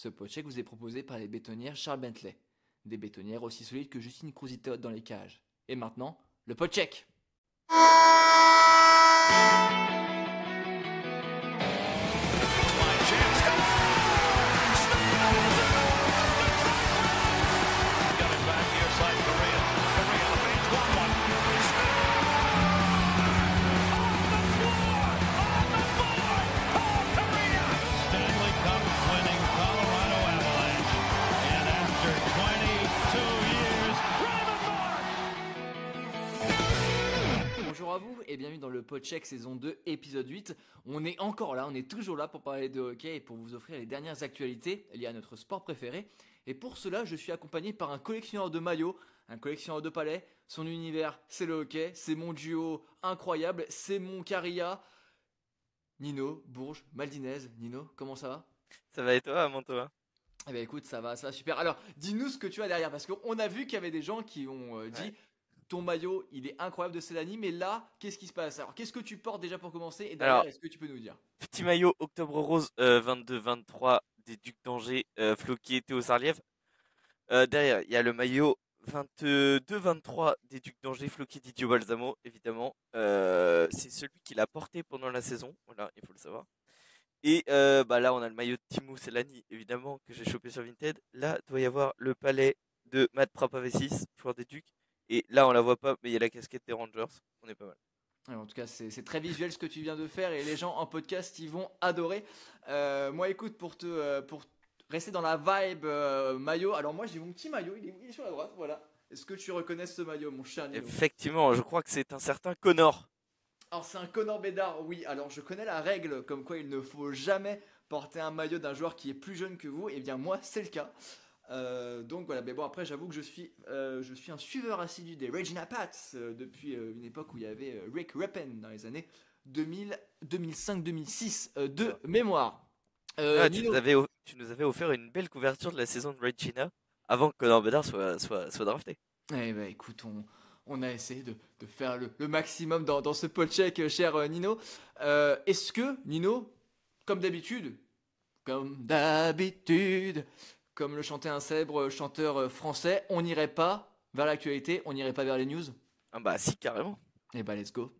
Ce podcheck vous est proposé par les bétonnières Charles Bentley. Des bétonnières aussi solides que Justine Cruzitote dans les cages. Et maintenant, le podcheck Got Podcheck saison 2 épisode 8. On est encore là, on est toujours là pour parler de hockey et pour vous offrir les dernières actualités liées à notre sport préféré. Et pour cela, je suis accompagné par un collectionneur de maillots, un collectionneur de palais. Son univers, c'est le hockey, c'est mon duo incroyable, c'est mon Caria. Nino, Bourges, Maldinez. Nino, comment ça va? Ça va et toi, Mantoa Eh bien écoute, ça va, ça va super. Alors, dis-nous ce que tu as derrière, parce qu'on a vu qu'il y avait des gens qui ont euh, dit Ouais. Ton maillot, il est incroyable de Célanie, mais là, qu'est-ce qui se passe? Alors, qu'est-ce que tu portes déjà pour commencer? Et derrière, Alors- est-ce que tu peux nous dire? Petit maillot Octobre Rose euh, 22-23 des Ducs d'Angers, euh, Floquier, Théo Sarliève. Euh, derrière, il y a le maillot 22-23 des Ducs d'Angers, Floquier, Didio Balsamo, évidemment. Euh, c'est celui qu'il a porté pendant la saison, voilà, il faut le savoir. Et euh, bah là, on a le maillot de Timo Selani, évidemment, que j'ai chopé sur Vinted. Là, doit y avoir le palais de Matt Prapavesis, joueur des Ducs. Et là, on la voit pas, mais il y a la casquette des Rangers. On est pas mal. En tout cas, c'est très visuel ce que tu viens de faire et les gens en podcast, ils vont adorer. Euh, moi, écoute, pour te, euh, pour rester dans la vibe euh, maillot, alors moi, j'ai mon petit maillot, il est, il est sur la droite, voilà. Est-ce que tu reconnais ce maillot, mon cher Effectivement, je crois que c'est un certain Connor. Alors c'est un Connor Bédard, oui. Alors je connais la règle comme quoi il ne faut jamais porter un maillot d'un joueur qui est plus jeune que vous. Et bien moi c'est le cas. Euh, donc voilà, mais bon après j'avoue que je suis, euh, je suis un suiveur assidu des Regina Pats euh, depuis une époque où il y avait Rick Reppen dans les années 2000, 2005-2006 euh, de mémoire. Euh, Ah, tu, nous avais, tu nous avais offert une belle couverture de la saison de Regina avant que Connor Bedard soit, soit, soit drafté. Eh ben écoute, on, on a essayé de, de faire le, le maximum dans, dans ce check, cher Nino. Est-ce que, Nino, comme d'habitude, comme d'habitude, comme le chantait un célèbre chanteur euh, français, on n'irait pas vers l'actualité, on n'irait pas vers les news? Ah bah si, carrément. Eh ben let's go.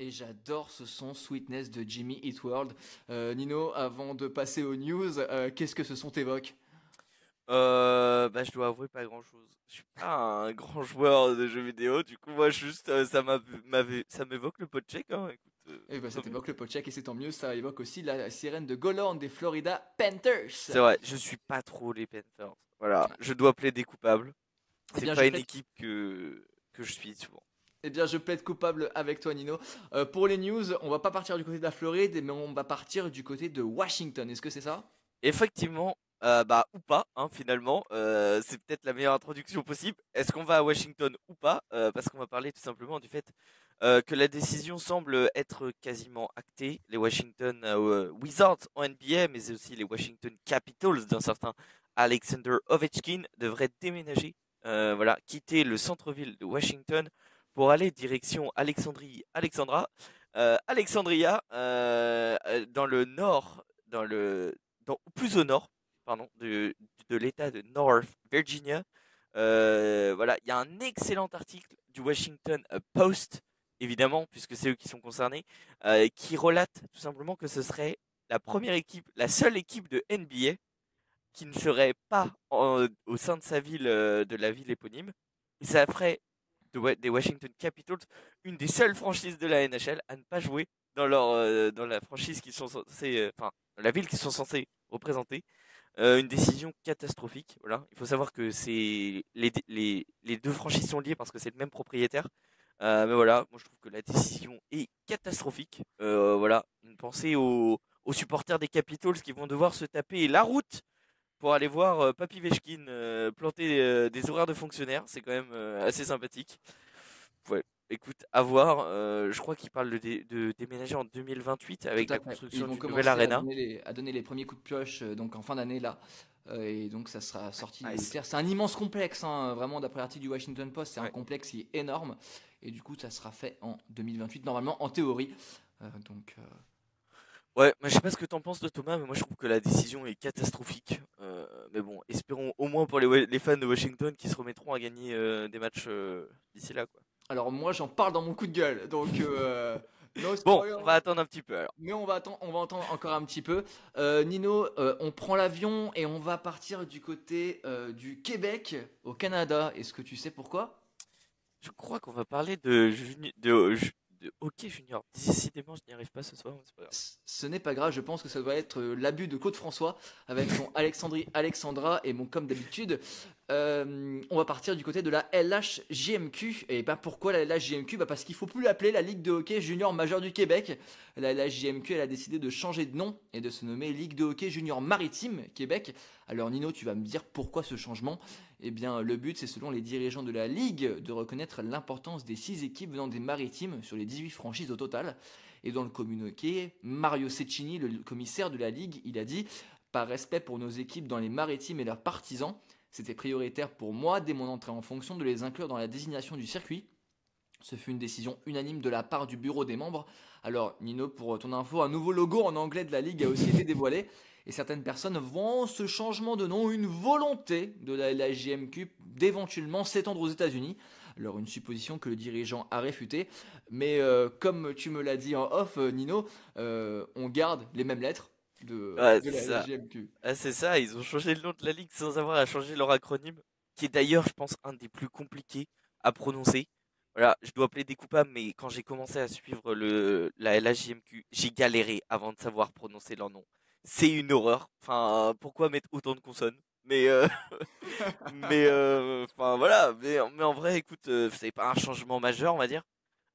Et j'adore ce son Sweetness de Jimmy Eat World. Euh, Nino, avant de passer aux news, euh, qu'est-ce que ce son t'évoque? Euh, bah je dois avouer pas grand chose. Je suis pas un grand joueur de jeux vidéo, du coup moi juste euh, ça m'a- m'avait ça m'évoque le pot check hein. Écoute, euh, Eh ben, ça t'évoque le podcheck et c'est tant mieux, ça évoque aussi la sirène de Golan des Florida Panthers. C'est vrai, je suis pas trop les Panthers. Voilà, je dois plaider coupable. Eh C'est pas une plaide- équipe que que je suis souvent. Eh bien, je plaide coupable avec toi, Nino. Euh, pour les news, on va pas partir du côté de la Floride, mais on va partir du côté de Washington. Est-ce que c'est ça? Effectivement, euh, bah ou pas, hein, finalement, euh, c'est peut-être la meilleure introduction possible. Est-ce qu'on va à Washington ou pas? Euh, Parce qu'on va parler tout simplement du fait que la décision semble être quasiment actée. Les Washington Wizards en NBA, mais aussi les Washington Capitals d'un certain Alexander Ovechkin devraient déménager, voilà, quitter le centre-ville de Washington pour aller direction Alexandrie, Alexandra, Alexandria, dans le nord, dans le dans, plus au nord, de, l'État de North Virginia. Euh, voilà, il y a un excellent article du Washington Post, évidemment, puisque c'est eux qui sont concernés, euh, qui relate tout simplement que ce serait la première équipe, la seule équipe de NBA qui ne serait pas au sein de sa ville, euh, de la ville éponyme. Et ça ferait des Washington Capitals une des seules franchises de la NHL à ne pas jouer dans leur dans la franchise qui sont censés, enfin la ville qu'ils sont censés représenter. Euh, une décision catastrophique. Voilà, il faut savoir que c'est les, les, deux franchises sont liées parce que c'est le même propriétaire. Euh, mais voilà, moi je trouve que la décision est catastrophique. Euh, voilà, une aux, aux supporters des Capitals qui vont devoir se taper la route pour aller voir euh, Papy Vechkin euh, planter des horaires de fonctionnaires. C'est quand même assez sympathique. Ouais, écoute, à voir. Euh, je crois qu'il parle de, dé- de déménager en 2028 avec à la construction d'une nouvelle à arena. donner, les, à donner les premiers coups de pioche euh, donc en fin d'année là Euh, et donc ça sera sorti Ah, c'est- un immense complexe, hein, vraiment d'après l'article du Washington Post, c'est un complexe qui est énorme. Et du coup, ça sera fait en 2028, normalement, en théorie. Donc, Ouais, mais je sais pas ce que t'en penses de Thomas, mais moi je trouve que la décision est catastrophique. Mais bon, espérons au moins pour les, les fans de Washington qui se remettront à gagner des matchs d'ici là. Quoi. Alors moi, j'en parle dans mon coup de gueule. Donc, euh, Bon, on va attendre un petit peu alors. Mais on va attendre, on va attendre encore un petit peu. Euh, Nino, euh, on prend l'avion et on va partir du côté euh, du Québec au Canada. Est-ce que tu sais pourquoi? Je crois qu'on va parler de, juni- de, ju- de hockey junior. Décidément, je n'y arrive pas ce soir, pas Ce n'est pas grave, je pense que ça doit être euh, l'abus de Claude François avec son Alexandrie Alexandra et mon comme d'habitude. euh, on va partir du côté de la LHJMQ. Et ben pourquoi la LHJMQ bah Parce qu'il faut plus l'appeler la Ligue de hockey junior majeure du Québec. La LHJMQ elle a décidé de changer de nom et de se nommer Ligue de hockey junior maritime Québec. Alors Nino, tu vas me dire pourquoi ce changement? Eh bien le but c'est selon les dirigeants de la Ligue de reconnaître l'importance des 6 équipes venant des maritimes sur les 18 franchises au total. Et dans le communiqué, Mario Cecchini, le commissaire de la Ligue, il a dit Par respect pour nos équipes dans les maritimes et leurs partisans, c'était prioritaire pour moi, dès mon entrée en fonction, de les inclure dans la désignation du circuit. Ce fut une décision unanime de la part du bureau des membres. Alors, Nino, pour ton info, un nouveau logo en anglais de la Ligue a aussi été dévoilé. Et certaines personnes voient en ce changement de nom une volonté de la, la JMQ d'éventuellement s'étendre aux États-Unis. Alors, une supposition que le dirigeant a réfutée. Mais euh, comme tu me l'as dit en off, euh, Nino, euh, on garde les mêmes lettres de, Ouais, de c'est la ça. Ah, c'est ça, ils ont changé le nom de la ligue sans avoir à changer leur acronyme, qui est d'ailleurs, je pense, un des plus compliqués à prononcer. Voilà, je dois plaider coupable, mais quand j'ai commencé à suivre le, la LHJMQ, j'ai galéré avant de savoir prononcer leur nom. C'est une horreur. Enfin, pourquoi mettre autant de consonnes? Mais, euh, mais, euh, enfin voilà. Mais, mais en vrai, écoute, euh, c'est pas un changement majeur, on va dire.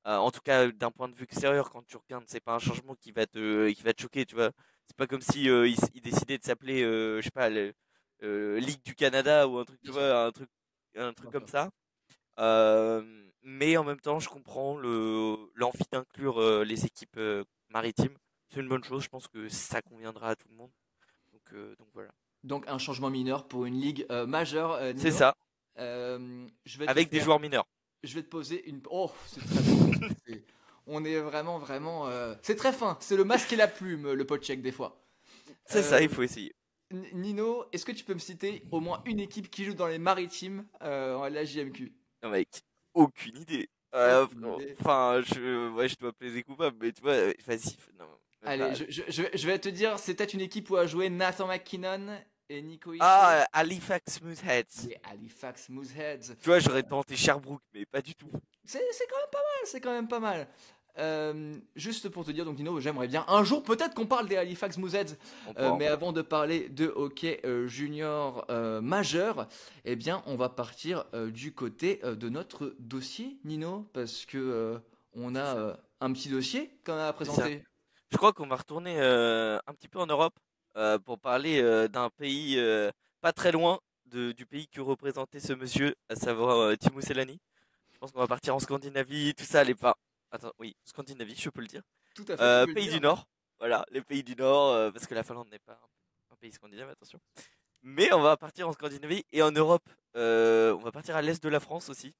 En tout cas, d'un point de vue extérieur, quand tu regardes, c'est pas un changement qui va te, qui va te choquer, tu vois. C'est pas comme si il, il décidait de s'appeler, je sais pas, le, Ligue du Canada ou un truc, tu vois, un truc, un truc comme ça. Euh, mais en même temps, je comprends le l'envie d'inclure euh, les équipes euh, maritimes. C'est une bonne chose. Je pense que ça conviendra à tout le monde. Donc, euh, donc voilà. Donc, un changement mineur pour une ligue majeure. C'est ça, je vais te avec des joueurs mineurs. Je vais te poser une. Oh, c'est très beau. C'est- On est vraiment, vraiment. C'est très fin. C'est le masque et la plume, le pot check des fois. C'est ça, il faut essayer. Nino, est-ce que tu peux me citer au moins une équipe qui joue dans les maritimes en LHJMQ Non, mec, aucune idée. Euh, Aucune idée. Enfin, je, ouais, je dois plaider coupable, mais tu vois, euh, vas-y. Allez, je, je- je vais- te dire, c'est peut-être une équipe où a joué Nathan McKinnon et Nico Ishii. Ah, Halifax Smoothheads. Et Halifax Mooseheads. Tu vois, j'aurais tenté Sherbrooke, mais pas du tout. C'est c'est quand même pas mal, c'est quand même pas mal. Euh, juste pour te dire, donc Nino, j'aimerais bien un jour peut-être qu'on parle des Halifax peut Euh, mais avant de parler de hockey euh, junior majeur, eh bien, on va partir du côté de notre dossier, Nino, parce que on a un petit dossier qu'on a à présenter. Je crois qu'on va retourner un petit peu en Europe pour parler d'un pays pas très loin de- du pays que représentait ce monsieur, à savoir Timo Selani. Je pense qu'on va partir en Scandinavie, tout ça, les pas. Attends, oui, Scandinavie, je peux le dire. Tout à fait. Euh, pays du Nord, voilà, les pays du Nord, euh, parce que la Finlande n'est pas un, pays scandinave, attention. Mais on va partir en Scandinavie et en Europe. euh, on va partir à l'est de la France aussi.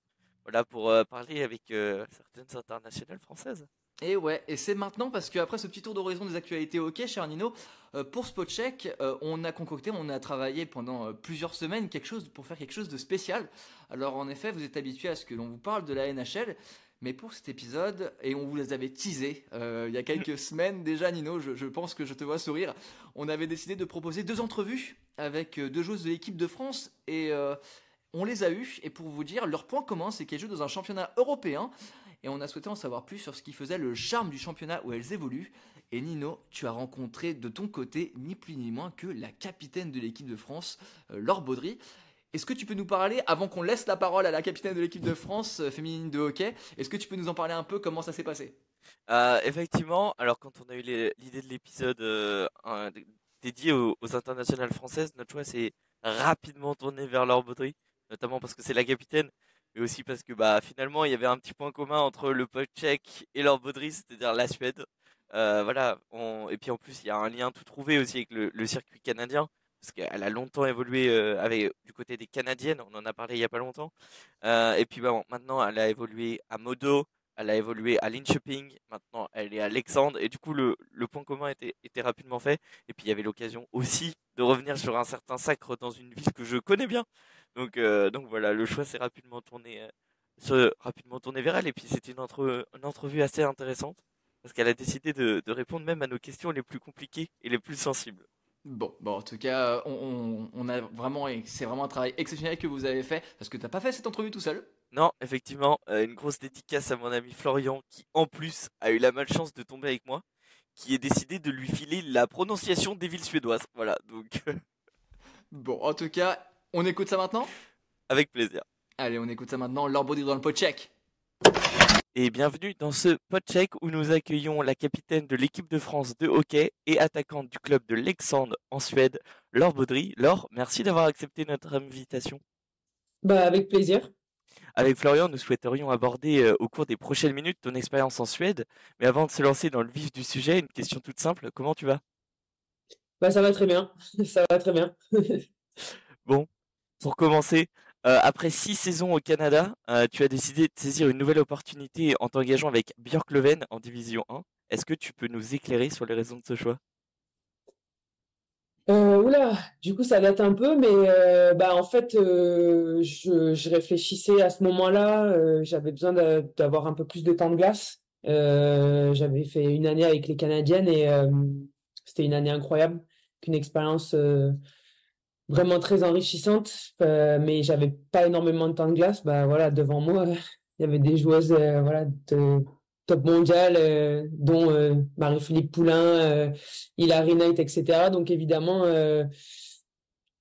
Voilà, pour parler avec certaines internationales françaises. Et ouais, et c'est maintenant parce qu'après ce petit tour d'horizon des actualités hockey, cher Nino, euh, pour Spotcheck, euh, on a concocté, on a travaillé pendant euh, plusieurs semaines quelque chose pour faire quelque chose de spécial. Alors en effet, vous êtes habitué à ce que l'on vous parle de la NHL, mais pour cet épisode, et on vous les avait teasés euh, il y a quelques semaines déjà, Nino, je, je pense que je te vois sourire, on avait décidé de proposer deux entrevues avec euh, deux joueuses de l'équipe de France et euh, on les a eues. Et pour vous dire, leur point commun, c'est qu'elles jouent dans un championnat européen et on a souhaité en savoir plus sur ce qui faisait le charme du championnat où elles évoluent. Et Nino, tu as rencontré de ton côté ni plus ni moins que la capitaine de l'équipe de France, Laure Baudry. Est-ce que tu peux nous parler, avant qu'on laisse la parole à la capitaine de l'équipe de France euh, féminine de hockey, est-ce que tu peux nous en parler un peu comment ça s'est passé? Euh, effectivement, alors quand on a eu l'idée de l'épisode euh, dédié aux, internationales françaises, notre choix s'est rapidement tourné vers Laure Baudry, notamment parce que c'est la capitaine, mais aussi parce que bah finalement il y avait un petit point commun entre le pote tchèque et Laure Baudry, c'est-à-dire la Suède. Voilà, et puis en plus il y a un lien tout trouvé aussi avec le circuit canadien, parce qu'elle a longtemps évolué avec, du côté des Canadiennes, on en a parlé il y a pas longtemps. Et puis maintenant, elle a évolué à Modo, elle a évolué à Linköping, maintenant elle est à Alexandre, et du coup le, point commun était, était rapidement fait. Et puis il y avait l'occasion aussi de revenir sur un certain sacre dans une ville que je connais bien. Donc, voilà, le choix s'est rapidement tourné, vers elle, et puis c'était une, entre, une entrevue assez intéressante, parce qu'elle a décidé de répondre même à nos questions les plus compliquées et les plus sensibles. Bon, bon, en tout cas, on, on- on a vraiment, c'est vraiment un travail exceptionnel que vous avez fait, parce que t'as pas fait cette entrevue tout seul. Non, effectivement, euh, une grosse dédicace à mon ami Florian, qui en plus a eu la malchance de tomber avec moi, qui est décidé de lui filer la prononciation des villes suédoises. Voilà, donc Bon, en tout cas, on écoute ça maintenant? Avec plaisir. Allez, on écoute ça maintenant, leur body dans le pot check. Et bienvenue dans ce podcheck où nous accueillons la capitaine de l'équipe de France de hockey et attaquante du club de Leksand en Suède, Laure Baudry. Laure, merci d'avoir accepté notre invitation. Bah, avec plaisir. Avec Florian, nous souhaiterions aborder euh, au cours des prochaines minutes ton expérience en Suède. Mais avant de se lancer dans le vif du sujet, une question toute simple, comment tu vas? Bah, ça va très bien. Ça va très bien. Bon, pour commencer, euh, après six saisons au Canada, euh, tu as décidé de saisir une nouvelle opportunité en t'engageant avec Björklöven en Division 1. Est-ce que tu peux nous éclairer sur les raisons de ce choix? Euh, oula, du coup, ça date un peu, mais bah, en fait, je, je réfléchissais à ce moment-là. j'avais besoin d'a- d'avoir un peu plus de temps de glace. J'avais fait une année avec les Canadiennes et c'était une année incroyable, qu'une expérience vraiment très enrichissante. euh, mais j'avais pas énormément de temps de glace. Bah voilà, devant moi, il y avait des joueuses euh, voilà de top mondial, euh, dont euh, Marie-Philippe Poulain, euh, Hilary Knight, etc. Donc évidemment, euh,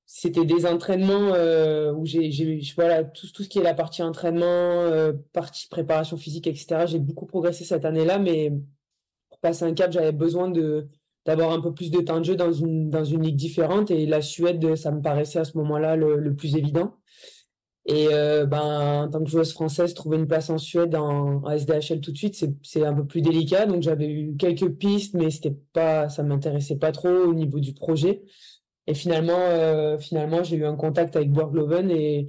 c'était des entraînements euh, où j'ai, j'ai, voilà, tout, tout ce qui est la partie entraînement, euh, partie préparation physique, etc. J'ai beaucoup progressé cette année-là, mais pour passer un cap, j'avais besoin de d'avoir un peu plus de temps de jeu dans une ligue différente et la Suède, ça me paraissait à ce moment-là le, plus évident. Et euh, ben, en tant que joueuse française, trouver une place en Suède en, SDHL tout de suite, c'est, un peu plus délicat. Donc j'avais eu quelques pistes, mais c'était pas, ça m'intéressait pas trop au niveau du projet. Et finalement, euh, finalement, j'ai eu un contact avec Björklöven et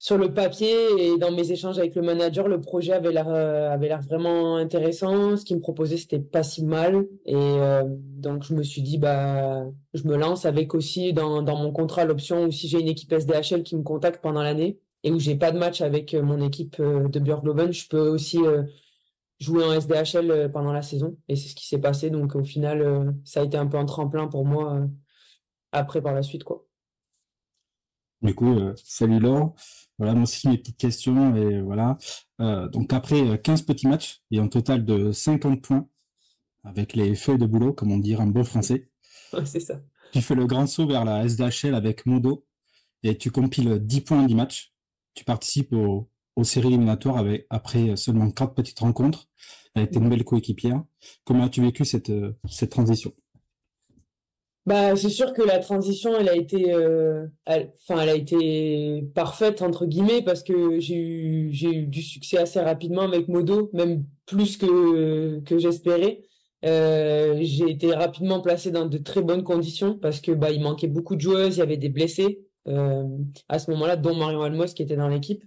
sur le papier et dans mes échanges avec le manager, le projet avait l'air euh, avait l'air vraiment intéressant. Ce qu'il me proposait, c'était pas si mal. Et euh, donc, je me suis dit, bah, je me lance avec aussi dans, dans mon contrat l'option où si j'ai une équipe SDHL qui me contacte pendant l'année et où j'ai pas de match avec euh, mon équipe de Björklöven, je peux aussi jouer en SDHL pendant la saison. Et c'est ce qui s'est passé. Donc, au final, ça a été un peu un tremplin pour moi après par la suite, quoi. Du coup, salut Laure. Voilà, moi aussi mes petites questions. Et voilà. Euh, donc après euh, 15 petits matchs et un total de 50 points avec les feuilles de boulot, comme on dirait en bon français, Ouais, c'est ça. tu fais le grand saut vers la SDHL avec Modo et tu compiles 10 points en 10 matchs. Tu participes au- aux séries éliminatoires avec, après seulement 4 petites rencontres avec tes nouvelles coéquipières. Comment as-tu vécu cette, euh, cette transition? Bah, c'est sûr que la transition, elle a été, euh, enfin, elle a été parfaite entre guillemets parce que j'ai eu, j'ai eu du succès assez rapidement avec Modo, même plus que que j'espérais. Euh, j'ai été rapidement placé dans de très bonnes conditions parce que bah il manquait beaucoup de joueuses, il y avait des blessés euh, à ce moment-là, dont Marion Almos qui était dans l'équipe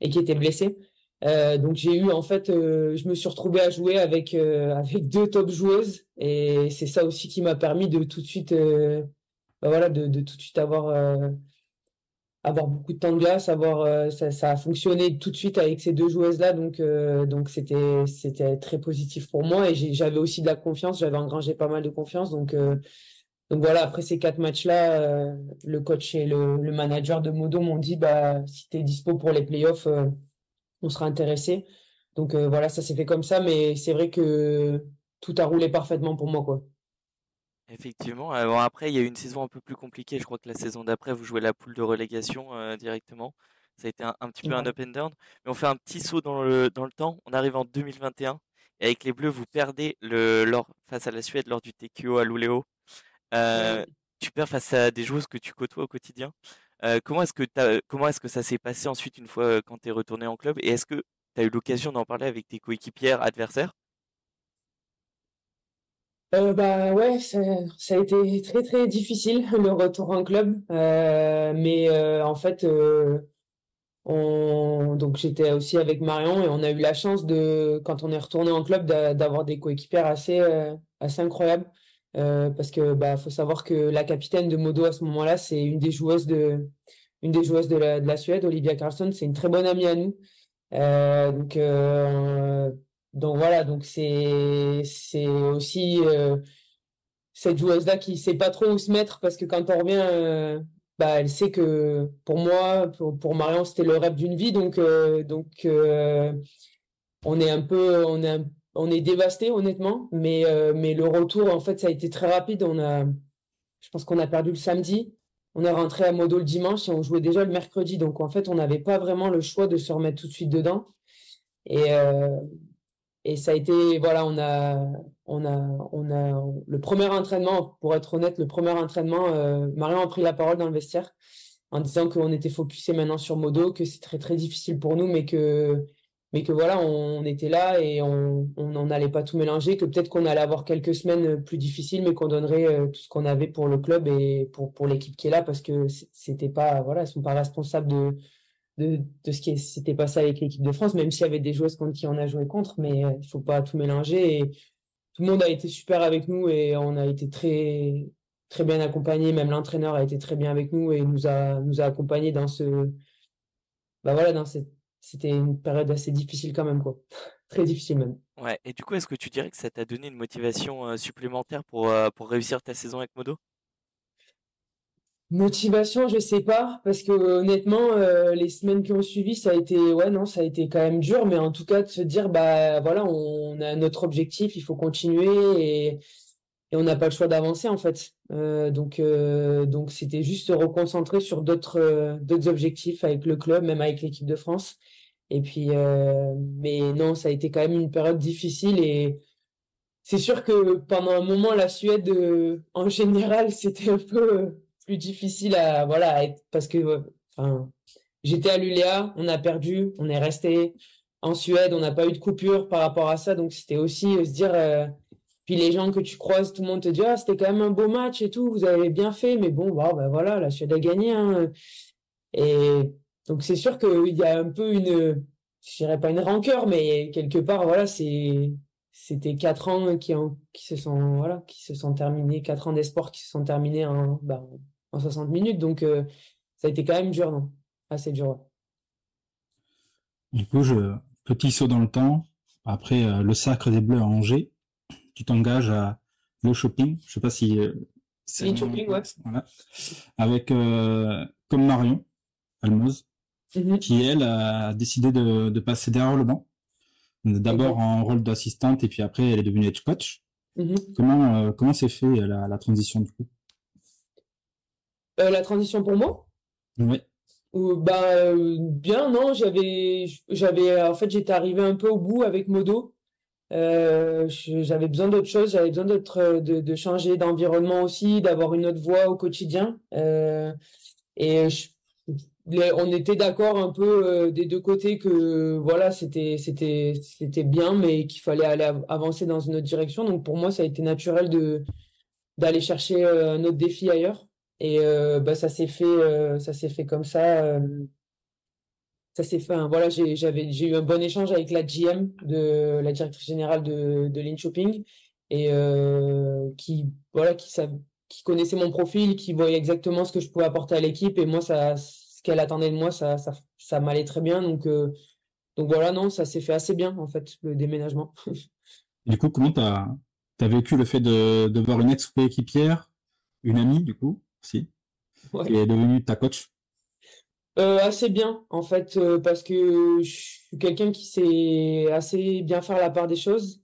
et qui était blessé. Euh, donc j'ai eu en fait, euh, je me suis retrouvé à jouer avec euh, avec deux top joueuses. Et c'est ça aussi qui m'a permis de tout de suite, bah voilà, de, tout de suite avoir avoir beaucoup de temps de glace, avoir ça, a fonctionné tout de suite avec ces deux joueuses-là, donc euh, donc c'était c'était très positif pour moi. Et j'avais aussi de la confiance, j'avais engrangé pas mal de confiance, donc donc voilà, après ces quatre matchs-là, le coach et le, manager de Modo m'ont dit bah si t'es dispo pour les playoffs, on sera intéressé. Donc euh, voilà, ça s'est fait comme ça, mais c'est vrai que tout a roulé parfaitement pour moi, quoi. Effectivement. Alors après, il y a eu une saison un peu plus compliquée. Je crois que la saison d'après, vous jouez la poule de relégation euh, directement. Ça a été un, un petit peu un up and down. Mais on fait un petit saut dans le, dans le temps. On arrive en 2021. Et avec les Bleus, vous perdez le, lors, face à la Suède lors du TQO à Luleå. Euh, Ouais. tu perds face à des joueuses que tu côtoies au quotidien. Euh, comment est-ce que comment est-ce que ça s'est passé ensuite une fois euh, quand tu es retourné en club? Et est-ce que tu as eu l'occasion d'en parler avec tes coéquipières adversaires? Euh, bah ouais, ça, a été très très difficile le retour en club, mais en fait, on, donc j'étais aussi avec Marion et on a eu la chance de, quand on est retourné en club, d'a- d'avoir des coéquipières assez assez incroyables, Euh, parce que bah faut savoir que la capitaine de Modo à ce moment-là, c'est une des joueuses de une des joueuses de la, de la Suède, Olivia Carlsson, c'est une très bonne amie à nous. Euh, donc euh, donc voilà, donc c'est c'est aussi cette joueuse-là qui sait pas trop où se mettre parce que quand on revient, bah elle sait que pour moi, pour, pour Marion, c'était le rêve d'une vie, donc donc on est un peu, on est un- on est dévasté honnêtement, mais euh, mais le retour en fait ça a été très rapide. Je pense qu'on a perdu le samedi, on est rentré à Modo le dimanche et on jouait déjà le mercredi, donc en fait on n'avait pas vraiment le choix de se remettre tout de suite dedans. Et, euh, ça a été, voilà, on a, on a, on a, le premier entraînement, pour être honnête, le premier entraînement, euh, Marion a pris la parole dans le vestiaire en disant qu'on était focusé maintenant sur Modo, que c'est très très difficile pour nous, mais que, mais que voilà, on était là et on on n'allait pas tout mélanger, que peut-être qu'on allait avoir quelques semaines plus difficiles, mais qu'on donnerait euh, tout ce qu'on avait pour le club et pour, pour l'équipe qui est là, parce que c'était pas, voilà, elles sont pas responsables de, de, de ce qui s'était passé avec l'équipe de France, même s'il y avait des joueuses contre qui on a joué contre, mais euh, il faut pas tout mélanger. Et tout le monde a été super avec nous et on a été très, très bien accompagnés. Même l'entraîneur a été très bien avec nous et nous a, nous a accompagnés dans ce, bah voilà, dans cette, c'était une période assez difficile quand même, quoi. Très difficile même. Ouais, et du coup, est-ce que tu dirais que ça t'a donné une motivation euh, supplémentaire pour, euh, pour réussir ta saison avec Modo? Motivation, je sais pas, parce que honnêtement, euh, les semaines qui ont suivi, ça a été, ouais, non, ça a été quand même dur, mais en tout cas, de se dire, bah voilà, on a notre objectif, il faut continuer et, et on n'a pas le choix d'avancer en fait. Euh, donc, euh, donc c'était juste se reconcentrer sur d'autres euh, d'autres objectifs avec le club, même avec l'équipe de France. Et puis, euh, mais non, ça a été quand même une période difficile et c'est sûr que pendant un moment, la Suède, euh, en général, c'était un peu plus difficile à, voilà, parce que, enfin, j'étais à l'ULEA, on a perdu, on est resté en Suède, on n'a pas eu de coupure par rapport à ça, donc c'était aussi se dire, puis les gens que tu croises, tout le monde te dit, ah, c'était quand même un beau match et tout, vous avez bien fait, mais bon, bah, bah, voilà, la Suède a gagné, hein. Et donc c'est sûr qu'il y a un peu une, je dirais pas une rancœur, mais quelque part, voilà, c'est, c'était quatre ans qui, se sont, qui se sont terminés, quatre ans d'espoir qui se sont terminés en, bah, en 60 minutes. Donc, euh, ça a été quand même dur, non? Assez dur. Du coup, je, petit saut dans le temps. Après euh, le sacre des Bleus à Angers, tu t'engages à le shopping. Je sais pas si euh, c'est shopping, ouais. Voilà. Avec euh, comme Marion Almoz, Mhm. qui elle a décidé de, de passer derrière le banc. D'abord en rôle d'assistante et puis après elle est devenue head coach. Mhm. Comment euh, comment s'est fait la, la transition du coup? Euh, la transition pour moi? Ouais. Ou, bah, bien, non, j'avais, j'avais, en fait, j'étais arrivé un peu au bout avec Modo. Euh, j'avais besoin d'autre chose, j'avais besoin d'être, euh, de, changer d'environnement aussi, d'avoir une autre voie au quotidien. Euh, et on était d'accord un peu des deux côtés que voilà, c'était, c'était, c'était bien, mais qu'il fallait aller av- avancer dans une autre direction. Donc pour moi, ça a été naturel de d'aller chercher un autre défi ailleurs. Et bah, ça s'est fait, ça s'est fait comme ça. Ça s'est fait. voilà, j'ai, j'avais, j'ai eu un bon échange avec la GM de la directrice générale de, de Lean Shopping et euh, qui, voilà, qui, qui connaissait mon profil, qui voyait exactement ce que je pouvais apporter à l'équipe et moi, ça, ce qu'elle attendait de moi, ça, ça, ça m'allait très bien. Donc, euh, donc voilà, non, ça s'est fait assez bien en fait, le déménagement. Du coup, comment t'as vécu le fait de, de voir une ex-coéquipière, une amie du coup, aussi, Ouais. qui est devenue ta coach? Euh, assez bien, en fait, euh, parce que je suis quelqu'un qui sait assez bien faire la part des choses.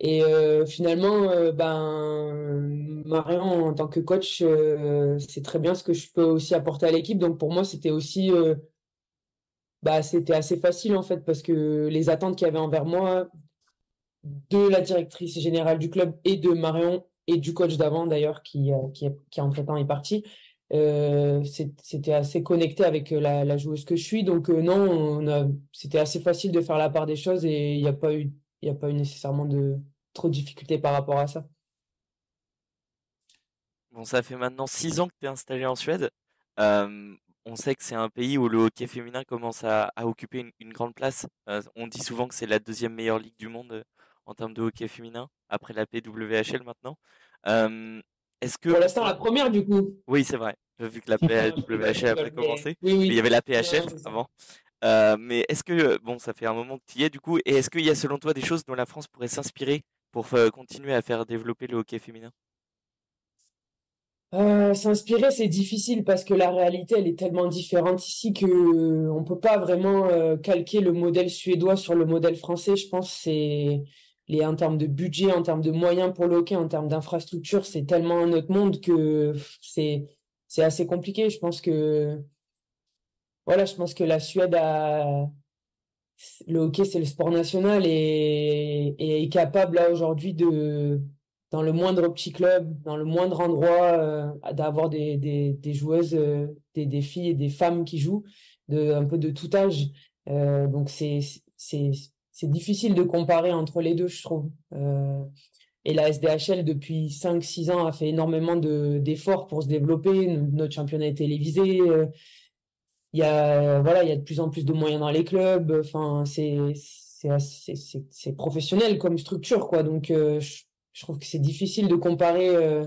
Et euh, finalement, ben, Marion, en tant que coach, c'est très bien ce que je peux aussi apporter à l'équipe. Donc pour moi, c'était aussi, bah, c'était assez facile, en fait, parce que les attentes qu'il y avait envers moi, de la directrice générale du club et de Marion et du coach d'avant, d'ailleurs, qui, qui, qui entre-temps est parti, euh, c'était assez connecté avec euh, la, la joueuse que je suis. Donc, euh, non, c'était assez facile de faire la part des choses et il n'y a pas eu, il a pas eu nécessairement de trop de difficultés par rapport à ça. Bon, ça fait maintenant six ans que tu es installé en Suède. Euh, on sait que c'est un pays où le hockey féminin commence à, occuper une, grande place. On dit souvent que c'est la deuxième meilleure ligue du monde en termes de hockey féminin, après la PWHL maintenant. est-ce que... Pour l'instant, la première du coup. Oui, c'est vrai, vu que la PWHL a commencé. Il y avait la PHF avant. mais est-ce que, bon, ça fait un moment que tu y es du coup, et est-ce qu'il y a selon toi des choses dont la France pourrait s'inspirer pour continuer à faire développer le hockey féminin? Euh, s'inspirer, c'est difficile parce que la réalité, elle est tellement différente ici que euh, on peut pas vraiment euh, calquer le modèle suédois sur le modèle français. Je pense c'est les en termes de budget, en termes de moyens pour le hockey, en termes d'infrastructure, c'est tellement un autre monde que c'est c'est assez compliqué. Je pense que je pense que la Suède a le hockey, c'est le sport national et, est capable aujourd'hui de dans le moindre petit club, dans le moindre endroit, euh, d'avoir des, joueuses, euh, des, des, filles et des femmes qui jouent, de, un peu de tout âge. Euh, donc c'est c'est difficile de comparer entre les deux, je trouve. Euh, et la SDHL, depuis 5-6 ans, a fait énormément d'efforts pour se développer. Notre championnat est télévisé. Il y a voilà, il y a de plus en plus de moyens dans les clubs. Enfin, c'est professionnel comme structure, quoi. Donc, je, je trouve que c'est difficile de comparer euh,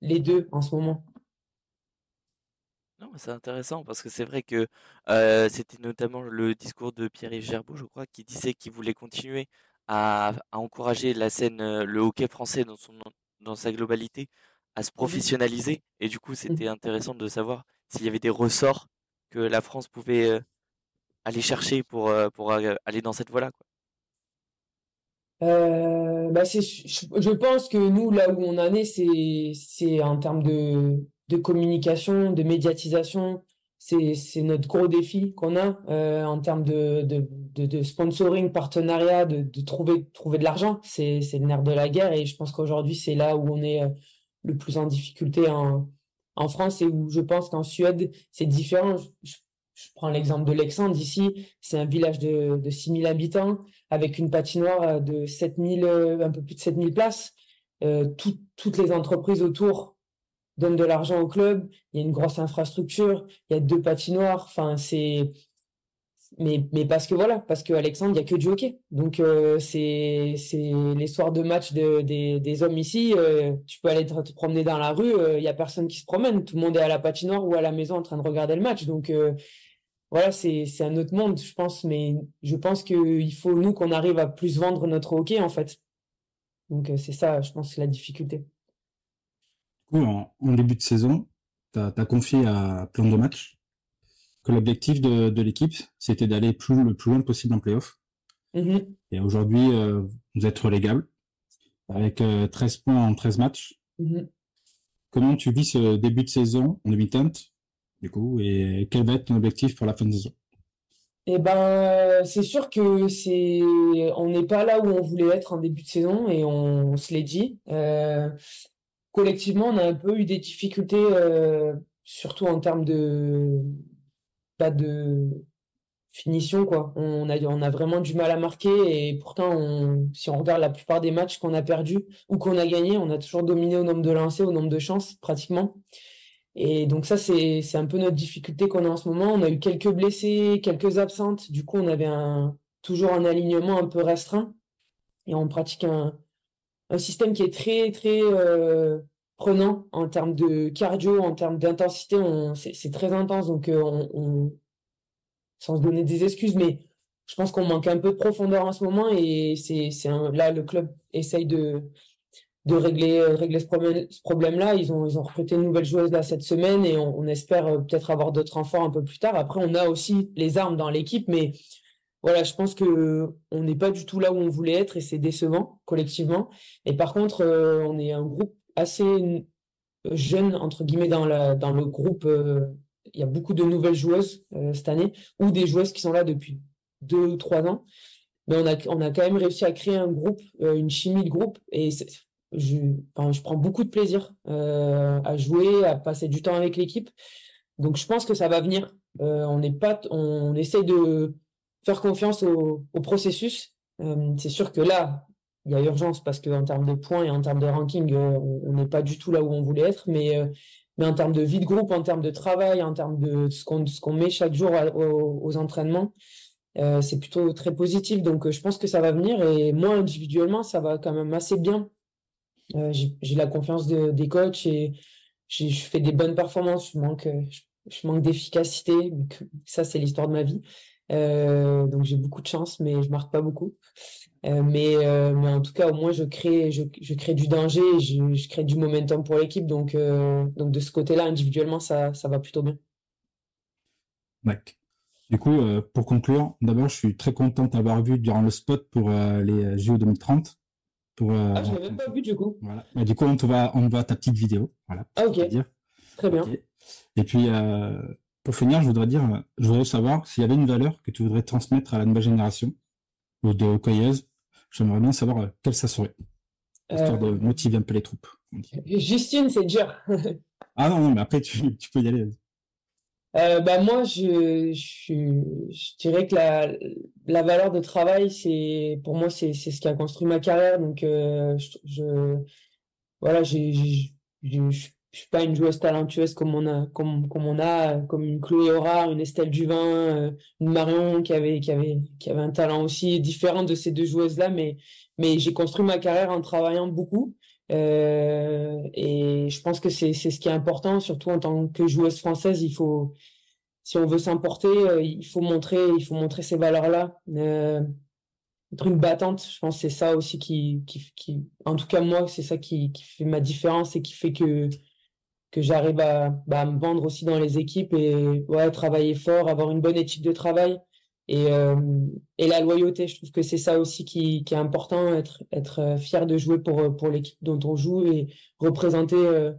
les deux en ce moment. Non, c'est intéressant parce que c'est vrai que euh, c'était notamment le discours de Pierre-Yves Gerbeau, je crois, qui disait qu'il voulait continuer à, encourager la scène, euh, le hockey français dans, son, dans sa globalité, à se mmh professionnaliser. Et du coup, c'était mmh. intéressant de savoir s'il y avait des ressorts que la France pouvait aller chercher pour, pour aller dans cette voie-là. Euh, bah c'est, je pense que nous, là où on en est, c'est, c'est en termes de, de communication, de médiatisation. C'est, notre gros défi qu'on a euh, en termes de, de, de, de, sponsoring, partenariat, de, de trouver, trouver de l'argent. C'est, le nerf de la guerre et je pense qu'aujourd'hui, c'est là où on est euh, le plus en difficulté en, en France et où je pense qu'en Suède, c'est différent. Je, je prends l'exemple de Lexandre ici, c'est un village de, de 6000 habitants avec une patinoire de 7000, euh, un peu plus de 7000 places. Euh, toutes les entreprises autour donnent de l'argent au club. Il y a une grosse infrastructure. Il y a deux patinoires. Mais parce que voilà, parce que Alexandre, il y a que du hockey. Donc c'est c'est les soirs de match de, des hommes ici. tu peux aller te, promener dans la rue. Il y a personne qui se promène. Tout le monde est à la patinoire ou à la maison en train de regarder le match. Donc voilà, c'est c'est un autre monde, je pense, mais je pense qu'il faut nous qu'on arrive à plus vendre notre hockey en fait. Donc euh, c'est ça, je pense, la difficulté. En, début de saison, tu as, confié à plan de match que l'objectif de, de l'équipe, c'était d'aller plus, le plus loin possible en playoff. Mm-hmm. Et aujourd'hui, euh, vous êtes relégable avec 13 euh, points en 13 matchs. Mm-hmm. Comment tu vis ce début de saison en demi-teinte du coup, et quel va être ton objectif pour la fin de saison? Eh ben, c'est sûr que c'est, on n'est pas là où on voulait être en début de saison et on, se l'est dit. Euh, collectivement, on a un peu eu des difficultés, euh, surtout en termes de, pas de finition quoi. On a, on a vraiment du mal à marquer et pourtant, si on regarde la plupart des matchs qu'on a perdus ou qu'on a gagnés, on a toujours dominé au nombre de lancers, au nombre de chances pratiquement. Et donc ça, c'est, c'est un peu notre difficulté qu'on a en ce moment. On a eu quelques blessés, quelques absentes. Du coup, on avait toujours un alignement un peu restreint. Et on pratique un, un système qui est très, très euh, prenant en termes de cardio, en termes d'intensité. On, c'est, très intense. Donc, euh, on, on, sans se donner des excuses, mais je pense qu'on manque un peu de profondeur en ce moment. Et c'est, là, le club essaye de euh, régler ce problème là ils ont recruté une nouvelle joueuse là cette semaine et on, espère euh, peut-être avoir d'autres renforts un peu plus tard après on a aussi les armes dans l'équipe mais voilà je pense que on n'est pas du tout là où on voulait être et c'est décevant collectivement et par contre euh, on est un groupe assez jeune entre guillemets dans le groupe il y a beaucoup de nouvelles joueuses cette année ou des joueuses qui sont là depuis deux ou trois ans mais on a quand même réussi à créer un groupe une chimie de groupe et je, prends beaucoup de plaisir euh, à jouer, à passer du temps avec l'équipe. Donc je pense que ça va venir. Euh, on n'est pas, on essaie de faire confiance au, processus. Euh, c'est sûr que là, il y a urgence parce qu'en termes de points et en termes de ranking, on n'est pas du tout là où on voulait être. Mais, mais en termes de vie de groupe, en termes de travail, en termes de ce qu'on qu'on met chaque jour aux, entraînements, c'est plutôt très positif. Donc, je pense que ça va venir. Et moi, individuellement, ça va quand même assez bien. J'ai la confiance de, des coachs et je fais des bonnes performances. Je manque, je manque d'efficacité. Ça, c'est l'histoire de ma vie. Euh, donc j'ai beaucoup de chance, mais je marque pas beaucoup. Euh, mais, euh, mais en tout cas, au moins, je crée, je, je crée du danger, je, je crée du momentum pour l'équipe. Donc, donc de ce côté-là, individuellement, ça, ça va plutôt bien. D'accord. Du coup, pour conclure, d'abord, je suis très content d'avoir vu durant le spot pour les JO 2030. Pour, ah, je l'ai même pas vu du coup. Voilà. du coup, on te voit, on voit ta petite vidéo. Voilà. Ah, ok. Très bien. Et puis, pour finir, je voudrais dire, je voudrais savoir s'il y avait une valeur que tu voudrais transmettre à la nouvelle génération ou de hockeyeuses. J'aimerais bien savoir euh, quelle ça serait, histoire de euh, motiver un peu les troupes. Justine, c'est dur. ah non, non, mais après, tu, peux y aller. Euh, bah moi, je, je, dirais que la, la valeur de travail, c'est pour moi, c'est ce qui a construit ma carrière. Donc, je, voilà, j'ai, je je suis pas une joueuse talentueuse comme on a comme comme on a comme une Chloé Aura, une Estelle Duvin, euh, une Marion qui avait qui avait qui avait un talent aussi différent de ces deux joueuses là mais mais j'ai construit ma carrière en travaillant beaucoup. Euh, et je pense que c'est c'est ce qui est important surtout en tant que joueuse française il faut si on veut s'importer euh, il faut montrer il faut montrer ces valeurs là euh, être une battante je pense c'est ça aussi qui, qui qui en tout cas moi c'est ça qui qui fait ma différence et qui fait que que j'arrive à, bah, me vendre aussi dans les équipes et ouais, travailler fort, avoir une bonne éthique de travail et, euh, et la loyauté. Je trouve que c'est ça aussi qui, qui, est important, être, être euh, fier de jouer pour, pour l'équipe dont on joue et représenter, euh,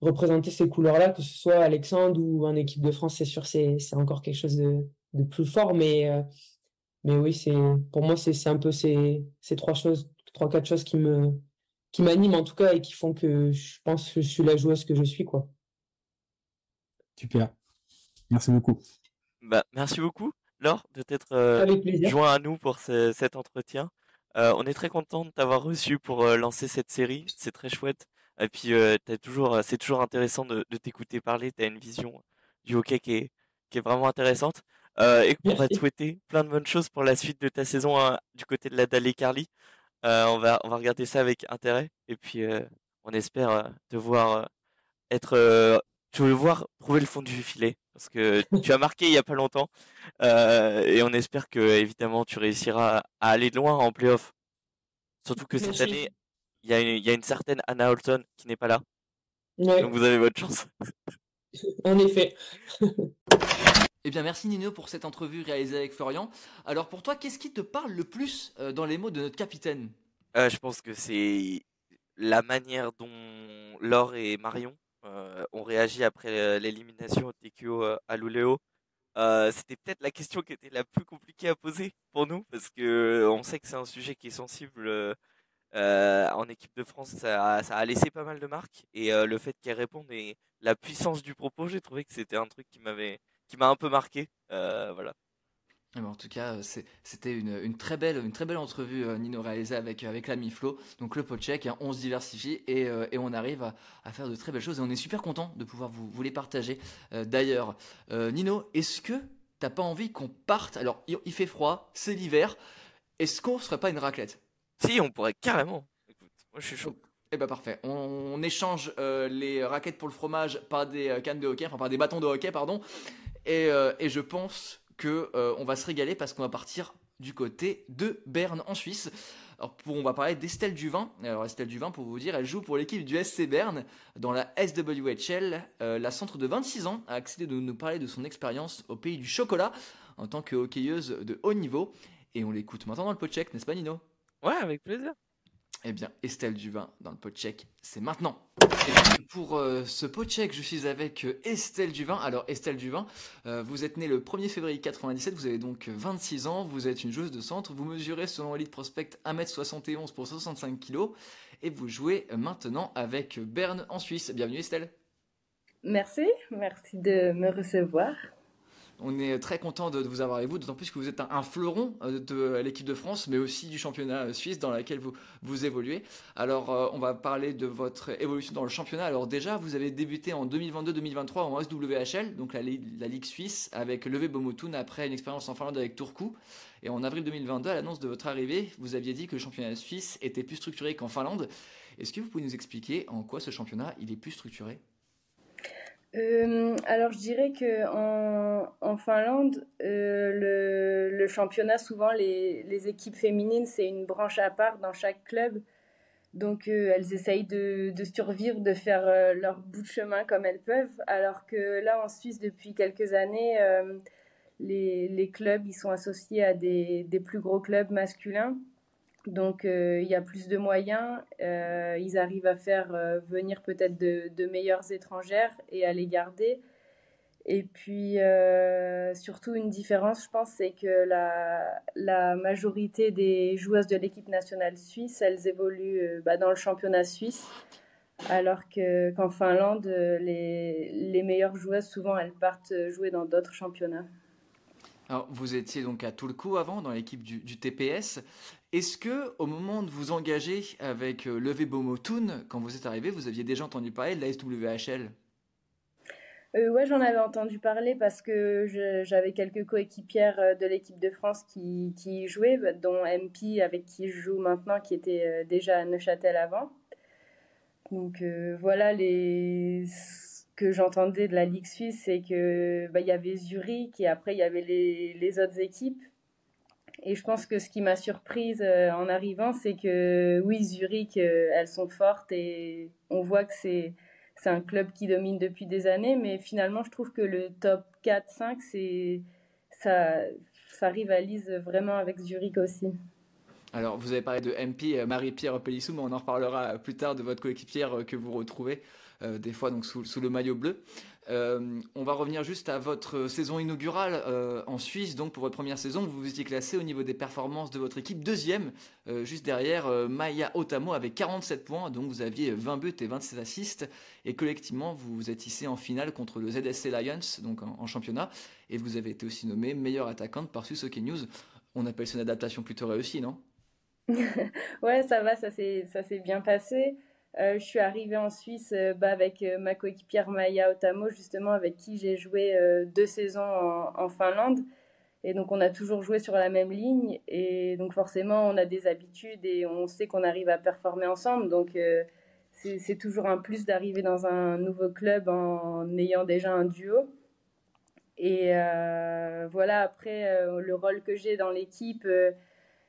représenter ces couleurs-là, que ce soit Alexandre ou en équipe de France, c'est sûr, c'est, encore quelque chose de, de plus fort. Mais, mais oui, pour moi, c'est un peu ces, ces trois choses, trois, quatre choses qui me, qui m'animent en tout cas et qui font que je pense que je suis la joueuse que je suis quoi. Super. Merci beaucoup. Bah, merci beaucoup Laure de t'être euh, joint à nous pour cet entretien. Euh, on est très content de t'avoir reçu pour euh, lancer cette série, c'est très chouette. Et puis toujours, c'est toujours intéressant de, t'écouter parler. Tu as une vision du hockey qui est, qui est vraiment intéressante. et on va te souhaiter plein de bonnes choses pour la suite de ta saison hein, du côté de la Dalle Carly. Euh, on, va, on va regarder ça avec intérêt. Et puis, euh, on espère euh, te voir être. tu veux voir trouver le fond du filet. Parce que tu as marqué il y a pas longtemps. et on espère que, évidemment, tu réussiras à aller loin en playoff. Surtout que cette année, il y, a une, y a une certaine Anna Holton qui n'est pas là. Donc vous avez votre chance. En effet. Eh bien, merci Nino pour cette entrevue réalisée avec Florian. Alors, pour toi, qu'est-ce qui te parle le plus euh, dans les mots de notre capitaine? Euh, Je pense que c'est la manière dont Laure et Marion euh, ont réagi après l'élimination au TQO à Luléo. C'était peut-être la question qui était la plus compliquée à poser pour nous parce que on sait que c'est un sujet qui est sensible en équipe de France. Ça a, ça a, laissé pas mal de marques et le fait qu'elle réponde et la puissance du propos, j'ai trouvé que c'était un truc qui m'avait qui m'a un peu marqué. Euh, voilà. Ben, en tout cas, c'était une, très belle, une très belle entrevue, euh, Nino, réalisée avec, avec l'ami Flo. Donc le pot check, hein, on se diversifie et, euh, et on arrive à, faire de très belles choses. Et on est super content de pouvoir vous, vous les partager. D'ailleurs, Nino, est-ce que t'as pas envie qu'on parte? Alors, il, fait froid, c'est l'hiver. Est-ce qu'on serait pas une raclette? Si, on pourrait carrément. Écoute, moi je suis chaud. Eh ben parfait. On, échange les raquettes pour le fromage par des cannes de hockey, enfin par des bâtons de hockey, pardon. Euh, et, je pense que euh, on va se régaler parce qu'on va partir du côté de Berne en Suisse. Alors on va parler d'Estelle Duvin. Alors Estelle Duvin, pour vous dire, elle joue pour l'équipe du SC Berne dans la SWHL. Euh, la centre de 26 ans a accédé de nous parler de son expérience au pays du chocolat en tant que hockeyeuse de haut niveau. Et on l'écoute maintenant dans le pot check, n'est-ce pas Nino? Ouais, avec plaisir. Eh bien, Estelle Duvin dans le pot check, c'est maintenant. pour euh, ce pot check, je suis avec euh, Estelle Duvin. Alors, Estelle Duvin, euh, vous êtes née le 1er février 97, vous avez donc 26 ans, vous êtes une joueuse de centre, vous mesurez selon Elite Prospect 1m71 pour 65 kg et vous jouez maintenant avec Berne en Suisse. Bienvenue Estelle. Merci, merci de me recevoir. On est très content de, vous avoir avec vous, d'autant plus que vous êtes un, fleuron de l'équipe de France, mais aussi du championnat suisse dans lequel vous, évoluez. Alors, on va parler de votre évolution dans le championnat. Alors déjà, vous avez débuté en 2022-2023 en SWHL, donc la, Ligue suisse, avec Levé Bomotun après une expérience en Finlande avec Turku. Et en avril 2022, à l'annonce de votre arrivée, vous aviez dit que le championnat suisse était plus structuré qu'en Finlande. Est-ce que vous pouvez nous expliquer en quoi ce championnat il est plus structuré? Euh, alors je dirais que en, Finlande, euh, le, championnat, souvent les, équipes féminines, c'est une branche à part dans chaque club. Donc euh, elles essayent de, survivre, de faire leur bout de chemin comme elles peuvent. Alors que là en Suisse, depuis quelques années, les, clubs ils sont associés à des plus gros clubs masculins. Donc euh, il y a plus de moyens, euh, ils arrivent à faire euh, venir peut-être de, meilleures étrangères et à les garder. Et puis surtout une différence, je pense, c'est que la, majorité des joueuses de l'équipe nationale suisse, elles évoluent bah, dans le championnat suisse, alors que qu'en Finlande, les, les meilleures joueuses, souvent, elles partent jouer dans d'autres championnats. Alors, vous étiez donc à coup avant dans l'équipe du, TPS. Est-ce que au moment de vous engager avec euh, Levé Bomotun, quand vous êtes arrivé, vous aviez déjà entendu parler de la SWHL euh, Ouais, j'en avais entendu parler parce que j'avais quelques coéquipières euh, de l'équipe de France qui, jouaient, bah, dont MP avec qui je joue maintenant, qui était euh, déjà à Neuchâtel avant. Donc voilà les que j'entendais de la Ligue suisse, c'est que bah, il y avait Zurich et après il y avait les autres équipes. Et je pense que ce qui m'a surprise euh, en arrivant, c'est que oui, Zurich, euh, elles sont fortes et on voit que c'est c'est un club qui domine depuis des années, mais finalement, je trouve que le top 4-5, c'est ça, ça rivalise vraiment avec Zurich aussi. Alors, vous avez parlé de MP, euh, Marie-Pierre Pellissou, mais on en reparlera plus tard de votre coéquipière que vous retrouvez des fois donc sous, sous le maillot bleu. Euh, on va revenir juste à votre saison inaugurale euh, en Suisse. Donc pour votre première saison, vous étiez classé au niveau des performances de votre équipe deuxième, euh, juste derrière Maya Otamo avec 47 points. Donc vous aviez 20 buts et 27 assists. Et collectivement, vous vous êtes hissé en finale contre le ZSC Lions, donc en, championnat. Et vous avez été aussi nommé meilleure attaquante par Suzuki News. On appelle ça une adaptation plutôt réussie, non? Ouais, ça va, ça s'est bien passé. Euh, je suis arrivée en Suisse euh, bah, avec euh, ma coéquipière Maya Otamo, justement, avec qui j'ai joué deux saisons en, Finlande. Et donc, on a toujours joué sur la même ligne. Et donc, forcément, on a des habitudes et on sait qu'on arrive à performer ensemble. Donc, c'est toujours un plus d'arriver dans un nouveau club en ayant déjà un duo. Et voilà, après, le rôle que j'ai dans l'équipe,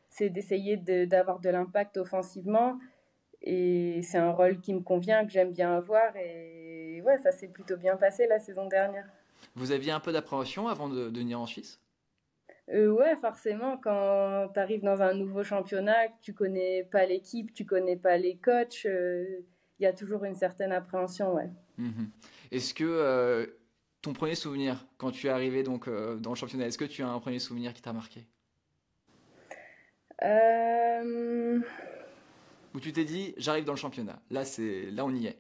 c'est d'essayer d'avoir de l'impact offensivement et c'est un rôle qui me convient, que j'aime bien avoir. Et ouais, ça s'est plutôt bien passé la saison dernière. Vous aviez un peu d'appréhension avant de, venir en Suisse? Euh, ouais, forcément, quand tu arrives dans un nouveau championnat, que tu connais pas l'équipe, tu connais pas les coachs, euh, il y a toujours une certaine appréhension, ouais. Mhm. Est-ce que euh, ton premier souvenir, quand tu es arrivé donc, euh, dans le championnat, est-ce que tu as un premier souvenir qui t'a marqué? Où tu t'es dit j'arrive dans le championnat. Là, c'est là on y est.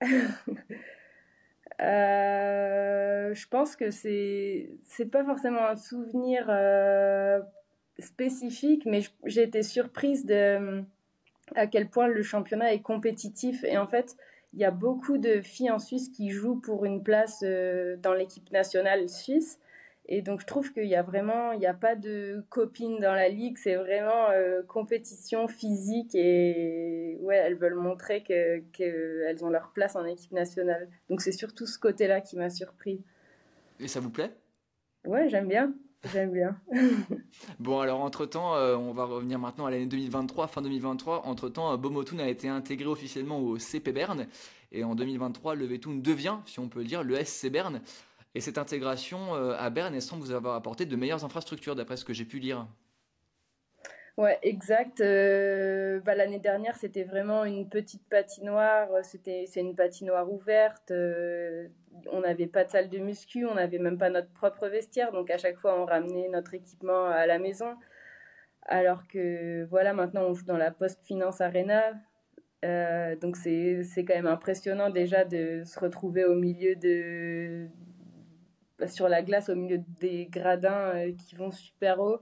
Euh, je pense que c'est c'est pas forcément un souvenir euh, spécifique, mais j'ai été surprise de à quel point le championnat est compétitif. Et en fait il y a beaucoup de filles en Suisse qui jouent pour une place euh, dans l'équipe nationale suisse et donc je trouve qu'il y a vraiment, il n'y a pas de copines dans la ligue, c'est vraiment euh, compétition physique et ouais, elles veulent montrer qu'elles que ont leur place en équipe nationale. Donc c'est surtout ce côté-là qui m'a surpris. Et ça vous plaît? Ouais, j'aime bien. J'aime bien. bon, alors entre-temps, euh, on va revenir maintenant à l'année 2023, fin 2023. Entre-temps, euh, Bomotun a été intégré officiellement au CP Berne. Et en 2023, le Vetun devient, si on peut le dire, le SC Berne. Et cette intégration euh, à Berne, semble vous avoir apporté de meilleures infrastructures, d'après ce que j'ai pu lire? Ouais, exact. Euh, bah, L'année dernière, c'était vraiment une petite patinoire. C'était, c'est une patinoire ouverte. Euh, on n'avait pas de salle de muscu. On n'avait même pas notre propre vestiaire. Donc, à chaque fois, on ramenait notre équipement à la maison. Alors que, voilà, maintenant, on joue dans la Post Finance Arena. donc, c'est, c'est quand même impressionnant déjà de se retrouver au milieu de, sur la glace au milieu des gradins qui vont super haut.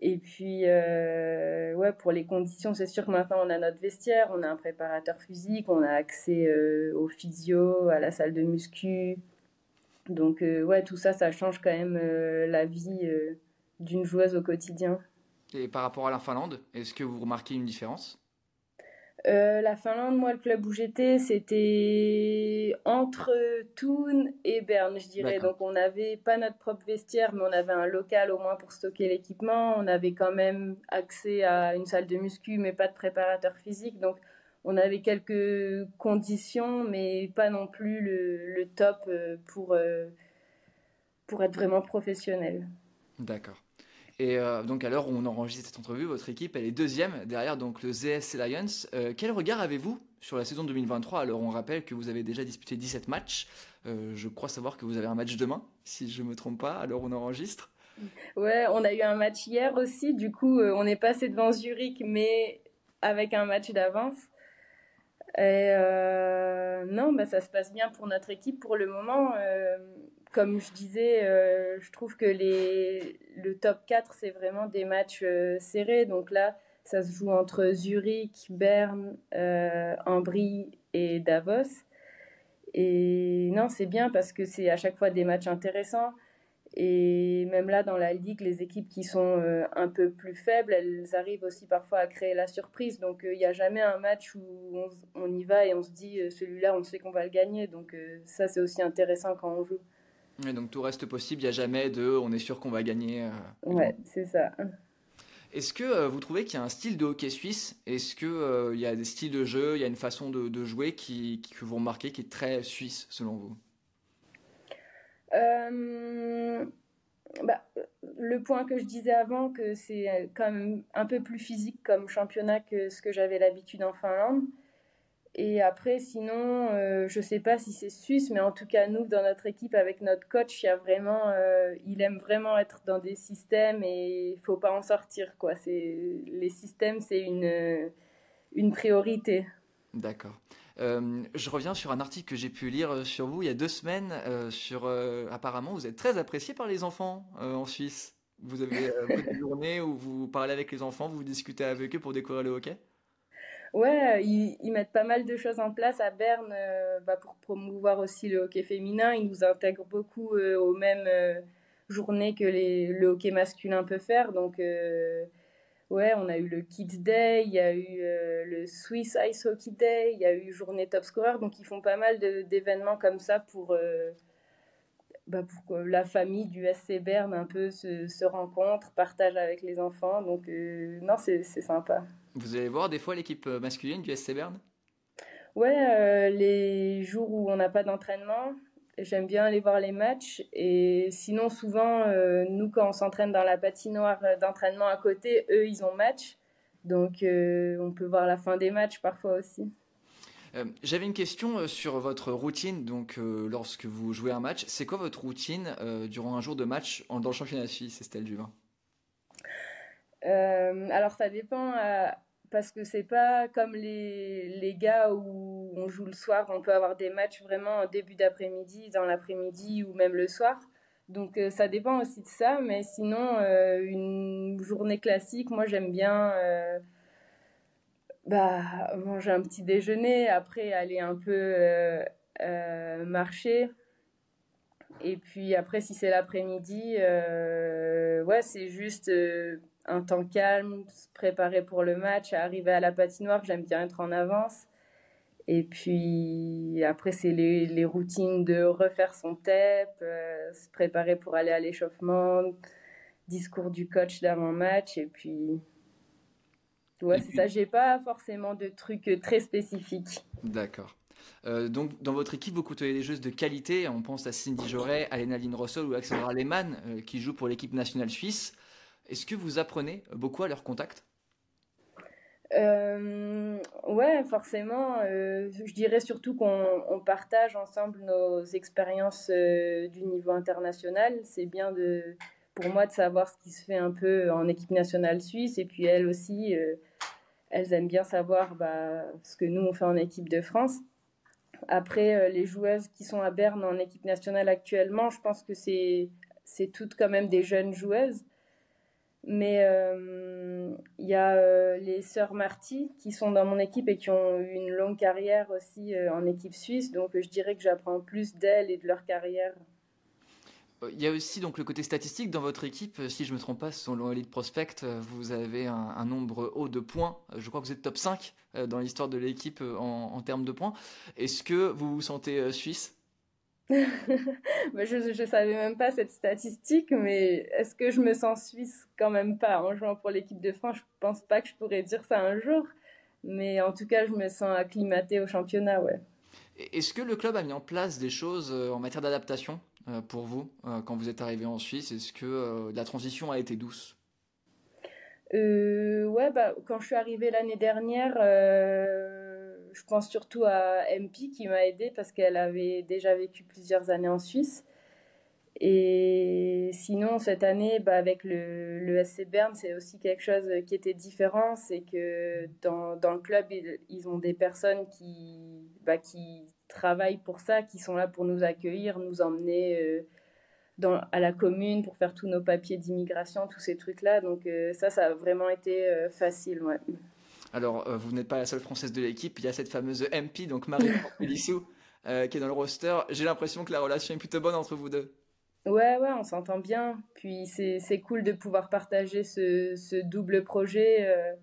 Et puis, euh, ouais, pour les conditions, c'est sûr que maintenant on a notre vestiaire, on a un préparateur physique, on a accès euh, au physio, à la salle de muscu. Donc, euh, ouais, tout ça, ça change quand même la vie d'une joueuse au quotidien. Et par rapport à la Finlande, est-ce que vous remarquez une différence? Euh, la Finlande, moi, le club où j'étais, c'était entre Thun et Berne, je dirais. Donc, on n'avait pas notre propre vestiaire, mais on avait un local au moins pour stocker l'équipement. On avait quand même accès à une salle de muscu, mais pas de préparateur physique. Donc, on avait quelques conditions, mais pas non plus le, top euh, pour, euh, pour être vraiment professionnel. D'accord. Et euh, donc à l'heure où on enregistre cette entrevue, votre équipe elle est deuxième derrière donc le ZSC Lions. Euh, quel regard avez-vous sur la saison 2023 Alors on rappelle que vous avez déjà disputé 17 matchs. Euh, je crois savoir que vous avez un match demain, si je ne me trompe pas, à l'heure où on enregistre. Ouais, on a eu un match hier aussi. Du coup, on est passé devant Zurich, mais avec un match d'avance. Et non, bah, ça se passe bien pour notre équipe pour le moment comme je disais, euh, je trouve que les, le top 4, c'est vraiment des matchs euh, serrés. Donc là, ça se joue entre Zurich, Berne, euh, et Davos. Et non, c'est bien parce que c'est à chaque fois des matchs intéressants. Et même là, dans la ligue, les équipes qui sont un peu plus faibles, elles arrivent aussi parfois à créer la surprise. Donc il n'y a jamais un match où on, on, y va et on se dit celui-là, on sait qu'on va le gagner. Donc ça, c'est aussi intéressant quand on joue donc tout reste possible, il n'y a jamais de on est sûr qu'on va gagner. Euh, ouais, c'est ça. Est-ce que euh, vous trouvez qu'il y a un style de hockey suisse? Est-ce qu'il euh, y a des styles de jeu, il y a une façon de, jouer qui, que vous remarquez qui est très suisse selon vous? Bah, Le point que je disais avant, que c'est quand même un peu plus physique comme championnat que ce que j'avais l'habitude en Finlande. Et après, sinon, euh, je ne sais pas si c'est suisse, mais en tout cas, nous, dans notre équipe, avec notre coach, il, a vraiment, euh, il aime vraiment être dans des systèmes et il ne faut pas en sortir. Quoi. Les systèmes, c'est une, une priorité. D'accord. Euh, je reviens sur un article que j'ai pu lire sur vous il y a deux semaines. sur, apparemment, vous êtes très apprécié par les enfants en Suisse. Vous avez une journée où vous parlez avec les enfants, vous discutez avec eux pour découvrir le hockey? Ouais, ils, mettent pas mal de choses en place à Berne euh, bah, pour promouvoir aussi le hockey féminin. Ils nous intègrent beaucoup euh, aux mêmes euh, journées que les, le hockey masculin peut faire. Donc, ouais, on a eu le Kids Day, il y a eu le Swiss Ice Hockey Day, il y a eu journée top scorer. Donc, ils font pas mal d'événements comme ça pour, bah, pour que la famille du SC Berne un peu se, se rencontre, partage avec les enfants. Donc, non, c'est sympa. Vous allez voir des fois l'équipe euh, masculine du SC Berne? Ouais, euh, les jours où on n'a pas d'entraînement, j'aime bien aller voir les matchs. Et sinon, souvent, euh, nous, quand on s'entraîne dans la patinoire d'entraînement à côté, eux, ils ont match. Donc, on peut voir la fin des matchs parfois aussi. J'avais une question sur votre routine. Donc, lorsque vous jouez un match, c'est quoi votre routine durant un jour de match dans le championnat suisse, Estelle Duvin alors ça dépend parce que c'est pas comme les, les gars où on joue le soir, on peut avoir des matchs vraiment en début d'après-midi, dans l'après-midi ou même le soir. Donc euh, ça dépend aussi de ça, mais sinon euh, une journée classique, moi j'aime bien euh, bah, manger un petit déjeuner, après aller un peu marcher. Et puis après, si c'est l'après-midi, ouais, c'est juste un temps calme, se préparer pour le match, arriver à la patinoire, j'aime bien être en avance. Et puis après, c'est les, les, routines de refaire son TEP, euh, se préparer pour aller à l'échauffement, discours du coach d'avant-match. Et puis, ouais, c'est ça, j'ai pas forcément de trucs très spécifiques. D'accord. Euh, donc, dans votre équipe, vous côtoyez des joueuses de qualité. On pense à Cindy Joret, Alena Lynn Russell ou Alexandra Lehmann, euh, qui jouent pour l'équipe nationale suisse. Est-ce que vous apprenez beaucoup à leur contact? Euh, ouais, forcément. Euh, je dirais surtout qu'on partage ensemble nos expériences euh, du niveau international. C'est bien de, pour moi de savoir ce qui se fait un peu en équipe nationale suisse. Et puis elles aussi, elles aiment bien savoir bah, ce que nous on fait en équipe de France. après, les joueuses qui sont à Berne en équipe nationale actuellement, je pense que c'est toutes quand même des jeunes joueuses. Mais il y a les sœurs Marty qui sont dans mon équipe et qui ont eu une longue carrière aussi en équipe suisse. Donc je dirais que j'apprends plus d'elles et de leur carrière. Il y a aussi donc le côté statistique dans votre équipe. Si je ne me trompe pas, selon Elite Prospect, vous avez un, nombre haut de points. Je crois que vous êtes top 5 dans l'histoire de l'équipe en, termes de points. Est-ce que vous vous sentez suisse? bah, je ne savais même pas cette statistique, mais est-ce que je me sens suisse quand même pas en jouant pour l'équipe de France? Je pense pas que je pourrais dire ça un jour, mais en tout cas, je me sens acclimatée au championnat, ouais. Est-ce que le club a mis en place des choses en matière d'adaptation euh, pour vous euh, quand vous êtes arrivé en Suisse? Est-ce que euh, la transition a été douce? Ouais, bah, quand je suis arrivée l'année dernière, je pense surtout à MP qui m'a aidée parce qu'elle avait déjà vécu plusieurs années en Suisse. Et sinon, cette année, bah, avec le, SC Berne, c'est aussi quelque chose qui était différent. C'est que dans, le club, ils, ont des personnes qui, bah, qui travaillent pour ça, qui sont là pour nous accueillir, nous emmener euh, à la commune pour faire tous nos papiers d'immigration, tous ces trucs-là. Donc euh, ça, ça a vraiment été euh, facile. Ouais. Alors, vous n'êtes pas la seule française de l'équipe. Il y a cette fameuse MP, donc Marie Pelissou, qui est dans le roster. J'ai l'impression que la relation est plutôt bonne entre vous deux. Ouais, ouais, on s'entend bien. Puis c'est cool de pouvoir partager ce, ce double projet euh,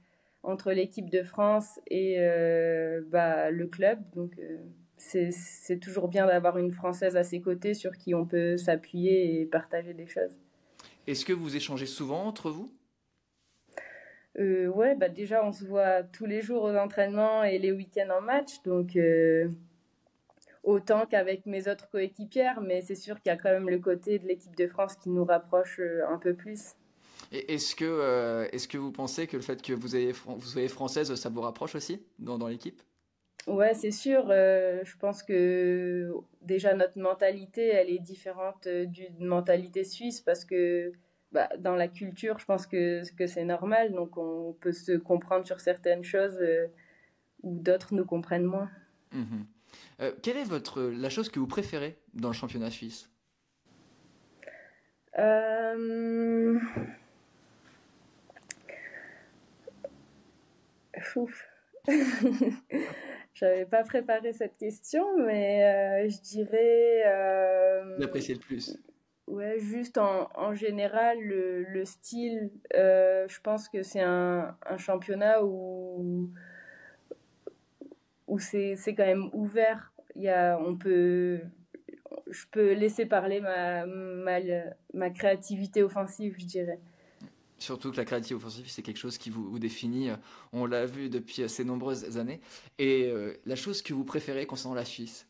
entre l'équipe de France et euh, bah, le club. Donc euh, c'est toujours bien d'avoir une Française à ses côtés sur qui on peut s'appuyer et partager des choses. Est-ce que vous échangez souvent entre vous? Ouais, bah déjà on se voit tous les jours aux entraînements et les week-ends en match. Donc autant qu'avec mes autres coéquipières, mais c'est sûr qu'il y a quand même le côté de l'équipe de France qui nous rapproche euh, un peu plus. Est-ce que, euh, est que vous pensez que le fait que vous, ayez, vous soyez française, ça vous rapproche aussi dans, dans l'équipe? Ouais, c'est sûr. Euh, je pense que déjà notre mentalité, elle est différente d'une mentalité suisse parce que bah, dans la culture, je pense que, que c'est normal. Donc on peut se comprendre sur certaines choses où d'autres nous comprennent moins. Mmh euh, quelle est votre, la chose que vous préférez dans le championnat suisse? Euh... J'avais pas préparé cette question, mais euh, je dirais. Euh... L'apprécier le plus. Ouais, juste en, général, le, le style, euh, je pense que c'est un, championnat où où c'est quand même ouvert. Y a, on peut, je peux laisser parler ma, ma, ma créativité offensive, je dirais. Surtout que la créativité offensive, c'est quelque chose qui vous, définit. On l'a vu depuis ces nombreuses années. Et euh, la chose que vous préférez concernant la Suisse?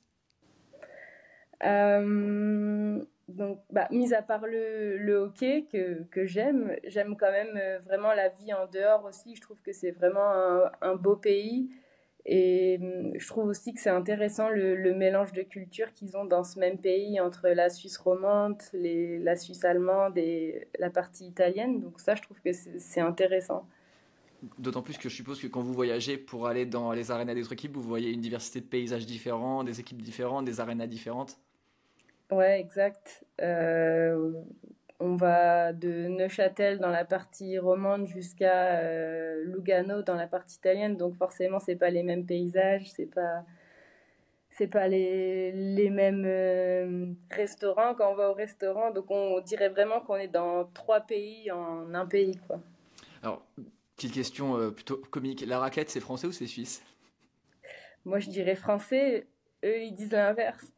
Donc, bah, mis à part le, hockey que, j'aime, j'aime quand même euh, vraiment la vie en dehors aussi. Je trouve que c'est vraiment un, beau pays. Et hum, je trouve aussi que c'est intéressant le, mélange de cultures qu'ils ont dans ce même pays entre la Suisse romande, la Suisse allemande et la partie italienne. Donc ça, je trouve que c'est intéressant. D'autant plus que je suppose que quand vous voyagez pour aller dans les arénas des autres équipes, vous voyez une diversité de paysages différents, des équipes différentes, des arénas différentes. Ouais, exact. Euh, on va de Neuchâtel dans la partie romande jusqu'à euh, Lugano dans la partie italienne, donc forcément c'est pas les mêmes paysages, c'est pas c'est pas les, les mêmes euh, restaurants quand on va au restaurant, donc on dirait vraiment qu'on est dans trois pays en un pays quoi. Alors petite question plutôt comique, la raclette c'est français ou c'est suisse? Moi je dirais français, eux ils disent l'inverse.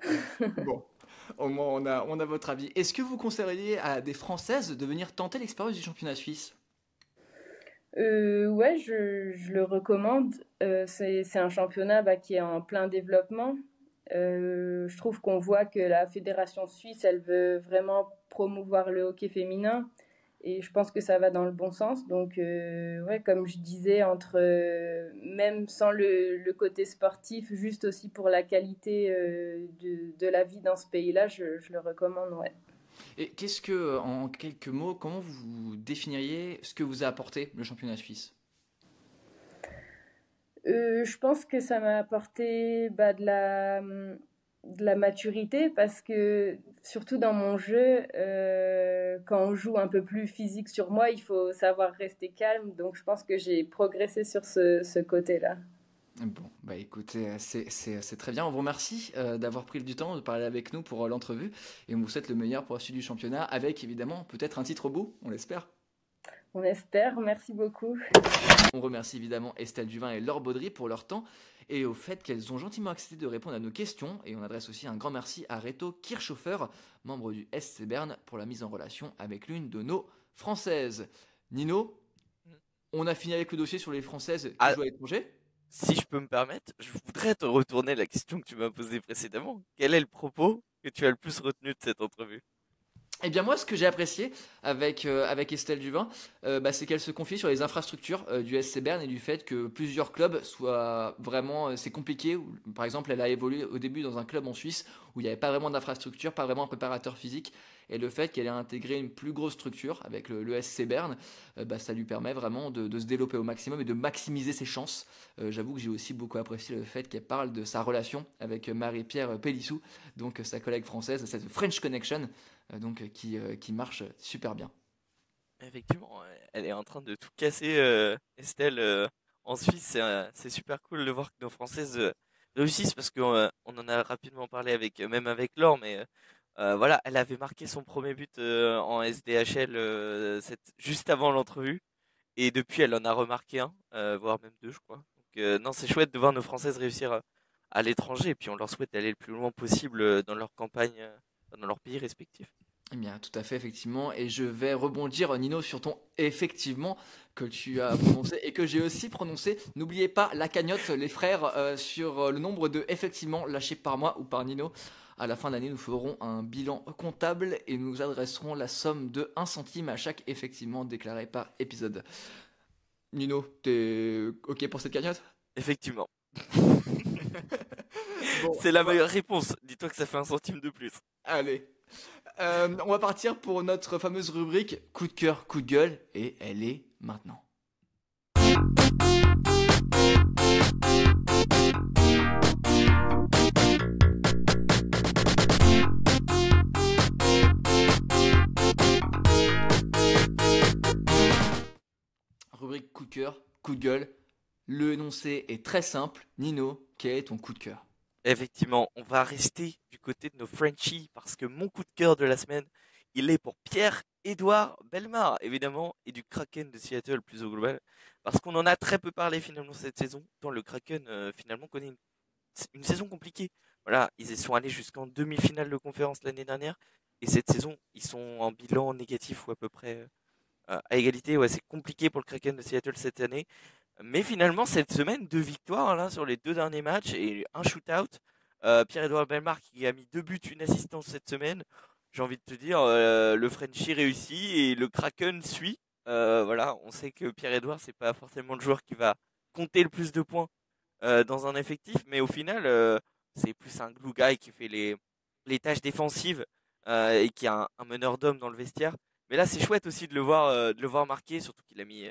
bon. Au moins, on a, votre avis. Est-ce que vous conseilleriez à des Françaises de venir tenter l'expérience du championnat suisse? Euh, Ouais, je, je, le recommande. Euh, c'est un championnat bah, qui est en plein développement. Euh, je trouve qu'on voit que la fédération suisse, elle veut vraiment promouvoir le hockey féminin et je pense que ça va dans le bon sens. Donc, euh, ouais, comme je disais, entre euh, même sans le, le, côté sportif, juste aussi pour la qualité euh, de, de, la vie dans ce pays-là, je, je, le recommande, ouais. Et qu'est-ce que, en quelques mots, comment vous définiriez ce que vous a apporté le championnat suisse? Je pense que ça m'a apporté bah, de la, de la maturité parce que surtout dans mon jeu, euh, quand on joue un peu plus physique sur moi, il faut savoir rester calme. Donc je pense que j'ai progressé sur ce, ce côté-là. Bon, bah écoutez, c'est très bien. On vous remercie euh, d'avoir pris du temps de parler avec nous pour euh, l'entrevue et on vous souhaite le meilleur pour la suite du championnat avec évidemment peut-être un titre au bout, on l'espère. On espère, merci beaucoup. On remercie évidemment Estelle Duvin et Laure Baudry pour leur temps et au fait qu'elles ont gentiment accepté de répondre à nos questions. Et on adresse aussi un grand merci à Reto Kirchhofer, membre du SC Bern, pour la mise en relation avec l'une de nos françaises. Nino, on a fini avec le dossier sur les françaises qui ah, jouent à l'étranger? Si je peux me permettre, je voudrais te retourner la question que tu m'as posée précédemment. Quel est le propos que tu as le plus retenu de cette entrevue? Eh bien moi, ce que j'ai apprécié avec, euh, Estelle Duvin, euh, bah, c'est qu'elle se confie sur les infrastructures euh, du SC Bern et du fait que plusieurs clubs soient vraiment... c'est compliqué. Par exemple, elle a évolué au début dans un club en Suisse où il n'y avait pas vraiment d'infrastructure, pas vraiment un préparateur physique. Et le fait qu'elle ait intégré une plus grosse structure avec le, SC Bern, bah, ça lui permet vraiment de, de, se développer au maximum et de maximiser ses chances. J'avoue que j'ai aussi beaucoup apprécié le fait qu'elle parle de sa relation avec Marie-Pierre Pélissou, donc sa collègue française, cette French Connection. Euh, donc euh, qui, euh, qui marche super bien. Effectivement, elle est en train de tout casser, Estelle, en Suisse. C'est super cool de voir que nos Françaises réussissent parce qu'on on en a rapidement parlé avec, même avec Laure, mais voilà, elle avait marqué son premier but en SDHL juste avant l'entrevue. Et depuis, elle en a remarqué un, voire même deux, je crois. Donc, non, c'est chouette de voir nos Françaises réussir à l'étranger. Et puis, on leur souhaite d'aller le plus loin possible dans leur campagne dans leur pays respectifs. Eh bien, tout à fait, effectivement. Et je vais rebondir, Nino, sur ton effectivement que tu as prononcé et que j'ai aussi prononcé. N'oubliez pas la cagnotte, les frères, euh, sur euh, le nombre de effectivement lâchés par moi ou par Nino. À la fin de l'année, nous ferons un bilan comptable et nous adresserons la somme de 1 centime à chaque effectivement déclaré par épisode. Nino, t'es OK pour cette cagnotte? Effectivement. c'est la meilleure réponse. Dis-toi que ça fait un centime de plus. Allez. Euh, on va partir pour notre fameuse rubrique coup de cœur, coup de gueule. Et elle est maintenant. Rubrique coup de cœur, coup de gueule. Le énoncé est très simple. Nino, quel est ton coup de cœur? Effectivement, on va rester du côté de nos Frenchies parce que mon coup de cœur de la semaine, il est pour Pierre-Édouard Belmar, évidemment, et du Kraken de Seattle plus au global, parce qu'on en a très peu parlé finalement cette saison, tant le Kraken euh, finalement connaît une, saison compliquée. Voilà, ils sont allés jusqu'en demi-finale de conférence l'année dernière, et cette saison, ils sont en bilan négatif ou à peu près euh, à égalité. Ouais, c'est compliqué pour le Kraken de Seattle cette année. Mais finalement, cette semaine, deux victoires là, sur les deux derniers matchs et un shootout. Euh, Pierre-Edouard Belmar qui a mis deux buts, une assistance cette semaine. J'ai envie de te dire, euh, le Frenchie réussit et le Kraken suit. Euh, voilà, on sait que Pierre-Edouard, c'est pas forcément le joueur qui va compter le plus de points dans un effectif, mais au final, c'est plus un glue guy qui fait les, tâches défensives et qui a un, meneur d'hommes dans le vestiaire. Mais là, c'est chouette aussi de le voir, de le voir marquer, surtout qu'il a mis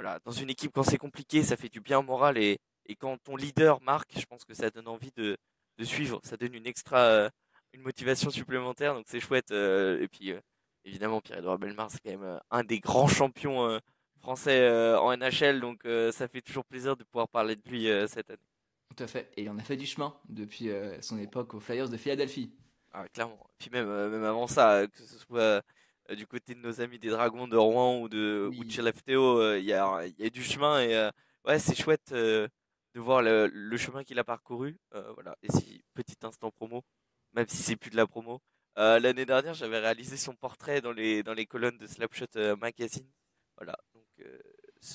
voilà, dans une équipe quand c'est compliqué, ça fait du bien au moral et, et quand ton leader marque, je pense que ça donne envie de, de suivre, ça donne une extra, euh, une motivation supplémentaire, donc c'est chouette. Euh, et puis euh, évidemment, Pierre-Edouard Belmar, c'est quand même un des grands champions français en NHL, donc ça fait toujours plaisir de pouvoir parler de lui cette année. Tout à fait, et il en a fait du chemin depuis son époque aux Flyers de Philadelphie. Ah, clairement. Puis même, même avant ça, que ce soit du côté de nos amis des Dragons de Rouen ou de, oui. Euh, il y, a, y, a, du chemin et euh, ouais, c'est chouette de voir le, le chemin qu'il a parcouru. voilà. Et si, petit instant promo, même si c'est plus de la promo. L'année dernière, j'avais réalisé son portrait dans les, dans les colonnes de Slapshot Magazine. Voilà. Donc,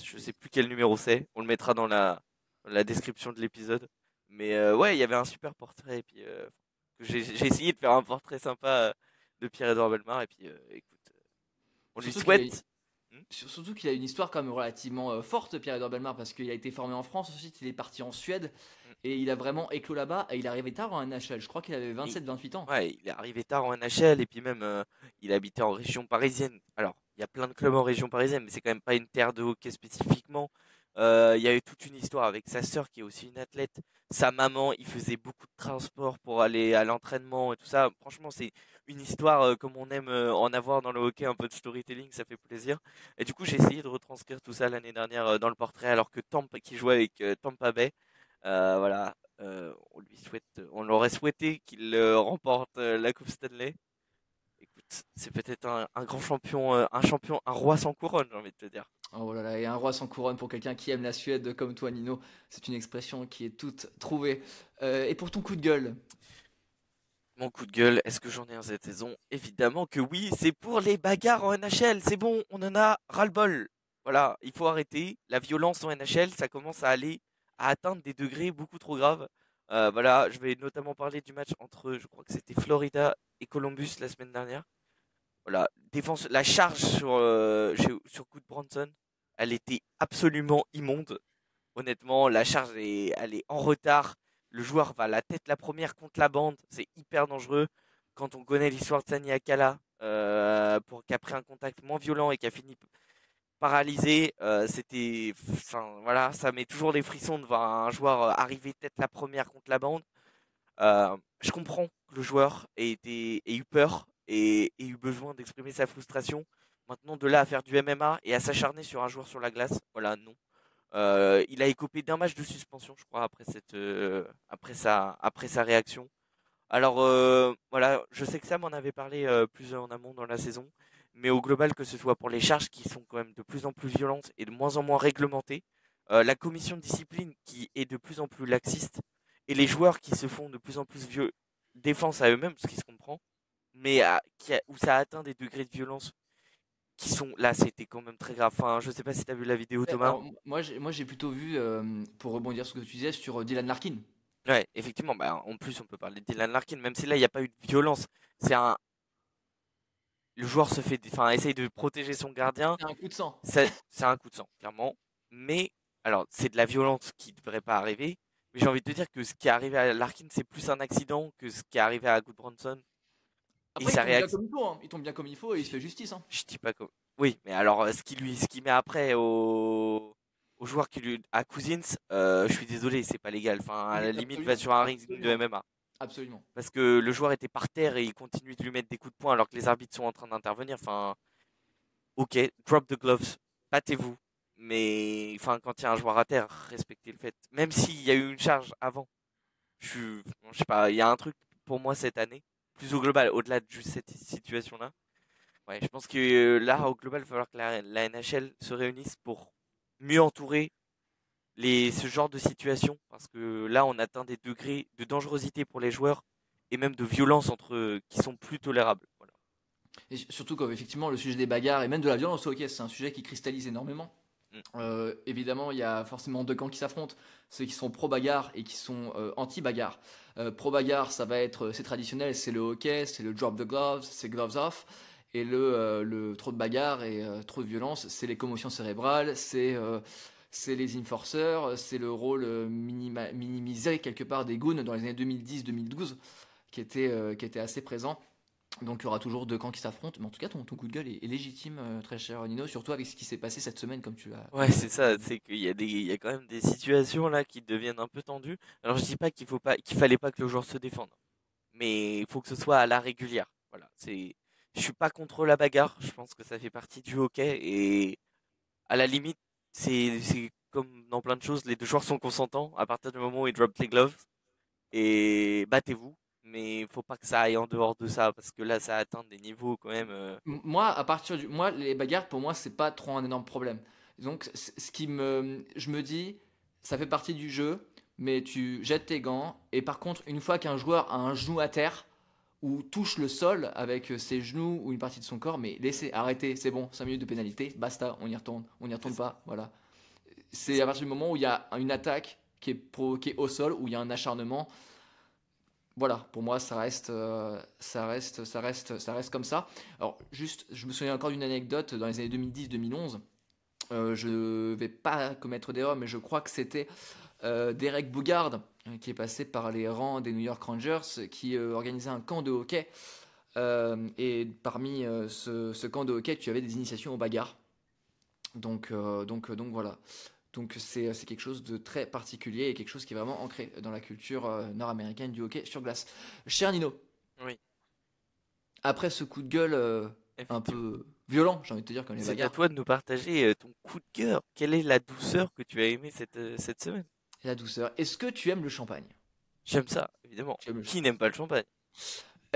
je sais plus quel numéro c'est. On le mettra dans la, dans la description de l'épisode. Mais ouais, il y avait un super portrait. Et puis, j'ai essayé de faire un portrait sympa de Pierre-Edouard Belmar. Et puis, écoute, on lui souhaite. Hmm surtout qu'il a une histoire quand même relativement euh, forte, Pierre-Edouard Belmar, parce qu'il a été formé en France, ensuite il est parti en Suède, hmm. et il a vraiment éclos là-bas, et il est arrivé tard en NHL, je crois qu'il avait 27-28 ans. Ouais, il est arrivé tard en NHL, et puis même euh, il habitait en région parisienne. Alors, il y a plein de clubs en région parisienne, mais c'est quand même pas une terre de hockey spécifiquement. Euh, il y a eu toute une histoire avec sa sœur qui est aussi une athlète, sa maman, il faisait beaucoup de transport pour aller à l'entraînement et tout ça. Franchement, c'est une histoire euh, comme on aime euh, en avoir dans le hockey, un peu de storytelling, ça fait plaisir. Et du coup, j'ai essayé de retranscrire tout ça l'année dernière dans le portrait, alors que Tampa, qui jouait avec Tampa Bay, voilà, on lui souhaite, on l'aurait souhaité qu'il remporte la Coupe Stanley. Écoute, c'est peut-être un, un, grand champion, un champion, un roi sans couronne, j'ai envie de te dire. Oh là là, et un roi sans couronne pour quelqu'un qui aime la Suède comme toi, Nino, c'est une expression qui est toute trouvée. Euh, et pour ton coup de gueule Mon coup de gueule, est-ce que j'en ai un cette saison? Évidemment que oui, c'est pour les bagarres en NHL. C'est bon, on en a ras-le-bol. Voilà, il faut arrêter. La violence en NHL, ça commence à aller à atteindre des degrés beaucoup trop graves. Euh, voilà, je vais notamment parler du match entre, je crois que c'était Florida et Columbus la semaine dernière. Voilà, défense, la charge sur, euh, sur coup de Bronson, elle était absolument immonde. Honnêtement, la charge est, elle est en retard. Le joueur va la tête la première contre la bande. C'est hyper dangereux. Quand on connaît l'histoire de Sani Akala, euh, qui a pris un contact moins violent et qui a fini paralysé, euh, c'était, enfin voilà, ça met toujours des frissons de voir un joueur euh, arriver tête la première contre la bande. je comprends que le joueur ait, été, ait eu peur et eu besoin d'exprimer sa frustration. Maintenant, de là à faire du MMA et à s'acharner sur un joueur sur la glace, voilà, non. Euh, il a écopé d'un match de suspension, je crois, après, cette, euh, après, sa, après sa réaction. Alors, euh, voilà, je sais que Sam en avait parlé plus en amont dans la saison, mais au global, que ce soit pour les charges qui sont quand même de plus en plus violentes et de moins en moins réglementées, la commission de discipline qui est de plus en plus laxiste, et les joueurs qui se font de plus en plus vieux défense à eux-mêmes, ce qui se comprend, mais qui où ça atteint des degrés de violence qui sont là, c'était quand même très grave. Enfin, je sais pas si tu as vu la vidéo, Thomas. moi, j'ai, moi, j'ai plutôt vu, euh, pour rebondir sur ce que tu disais, sur euh, Dylan Larkin. Ouais, effectivement. Bah, en plus, on peut parler de Dylan Larkin, même si là, il n'y a pas eu de violence. C'est un. Le joueur se fait, enfin, essaye de protéger son gardien. C'est un coup de sang. C'est, un coup de sang, clairement. Mais, alors, c'est de la violence qui ne devrait pas arriver. Mais j'ai envie de te dire que ce qui est arrivé à Larkin, c'est plus un accident que ce qui est arrivé à Goodbranson. Après, il, tombe bien comme il, faut, hein. il tombe bien comme il faut et il se fait justice. Hein. Je dis pas comme. Oui, mais alors euh, ce qui lui, ce qui met après au, au joueur qui lui à Cousins, euh, je suis désolé, c'est pas légal. Enfin, à la limite, va sur un ring de MMA. Absolument. Parce que le joueur était par terre et il continue de lui mettre des coups de poing alors que les arbitres sont en train d'intervenir. Enfin, ok, drop the gloves, battez-vous. Mais enfin, quand il y a un joueur à terre, respectez le fait. Même s'il y a eu une charge avant, je, je sais pas, il y a un truc pour moi cette année plus au global, au-delà de cette situation-là. Ouais, je pense que euh, là, au global, il va falloir que la, NHL se réunisse pour mieux entourer les, ce genre de situation. Parce que là, on atteint des degrés de dangerosité pour les joueurs et même de violence entre eux qui sont plus tolérables. Voilà. Et surtout comme effectivement le sujet des bagarres et même de la violence au hockey, c'est un sujet qui cristallise énormément. Mm. Euh, évidemment, il y a forcément deux camps qui s'affrontent, ceux qui sont pro-bagarre et qui sont euh, anti-bagarre. Euh, pro-bagarre, ça va être, c'est traditionnel, c'est le hockey, c'est le drop the gloves, c'est gloves off. Et le, le trop de bagarre et trop de violence, c'est les commotions cérébrales, c'est les enforcers, c'est le rôle minimisé quelque part des goons dans les années 2010-2012 qui était, qui était assez présent. Donc il y aura toujours deux camps qui s'affrontent, mais en tout cas ton, ton coup de gueule est, légitime, euh, très cher Nino, surtout avec ce qui s'est passé cette semaine, comme tu l'as. Ouais, c'est ça, c'est qu'il y a des, y a quand même des situations là qui deviennent un peu tendues. Alors je dis pas qu'il faut pas, qu'il fallait pas que le joueur se défende, mais il faut que ce soit à la régulière. Voilà, c'est, je suis pas contre la bagarre, je pense que ça fait partie du hockey et à la limite, c'est, c'est comme dans plein de choses, les deux joueurs sont consentants à partir du moment où ils drop les gloves et battez-vous mais il faut pas que ça aille en dehors de ça parce que là ça atteint des niveaux quand même euh. moi à partir du moi les bagarres pour moi c'est pas trop un énorme problème. Donc ce qui me je me dis ça fait partie du jeu mais tu jettes tes gants et par contre une fois qu'un joueur a un genou à terre ou touche le sol avec ses genoux ou une partie de son corps mais laissez arrêtez c'est bon 5 minutes de pénalité basta on y retourne on y retourne pas voilà. C'est à partir du moment où il y a une attaque qui est provoquée au sol où il y a un acharnement voilà, pour moi, ça reste, euh, ça reste, ça reste, ça reste comme ça. Alors, juste, je me souviens encore d'une anecdote dans les années 2010-2011. Euh, je vais pas commettre d'erreur, mais je crois que c'était euh, Derek Bougard qui est passé par les rangs des New York Rangers, qui organisait un camp de hockey. et parmi ce, camp de hockey, tu avais des initiations aux bagarres. Donc, donc, donc voilà. Donc c'est quelque chose de très particulier et quelque chose qui est vraiment ancré dans la culture euh, nord-américaine du hockey sur glace. Cher Nino. Oui. Après ce coup de gueule euh, un peu violent, j'ai envie de te dire, comme les C'est à toi de nous partager euh, ton coup de cœur. Quelle est la douceur que tu as aimé cette, cette semaine? La douceur. Est-ce que tu aimes le champagne? J'aime ça, évidemment. Qui n'aime pas le champagne?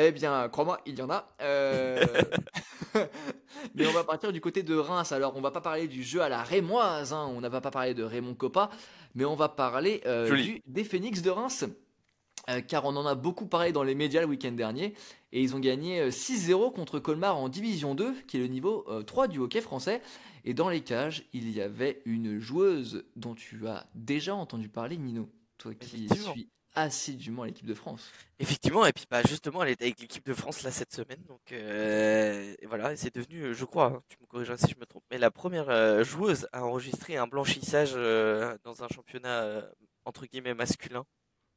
Eh bien, crois-moi, il y en a. Euh, Mais on va partir du côté de Reims. Alors, on va pas parler du jeu à la Rémoise. hein. On ne va pas parler de Raymond Coppa. Mais on va parler euh, du- des Phoenix de Reims. Euh, car on en a beaucoup parlé dans les médias le week-end dernier. Et ils ont gagné euh, 6-0 contre Colmar en Division 2, qui est le niveau euh, 3 du hockey français. Et dans les cages, il y avait une joueuse dont tu as déjà entendu parler, Nino. Toi qui suis assidûment l'équipe de France. Effectivement, et puis bah justement, elle était avec l'équipe de France là cette semaine, donc euh, et voilà, c'est devenu, euh, je crois, hein, tu me corrigeras si je me trompe, mais la première euh, joueuse à enregistrer un blanchissage euh, dans un championnat euh, entre guillemets masculin.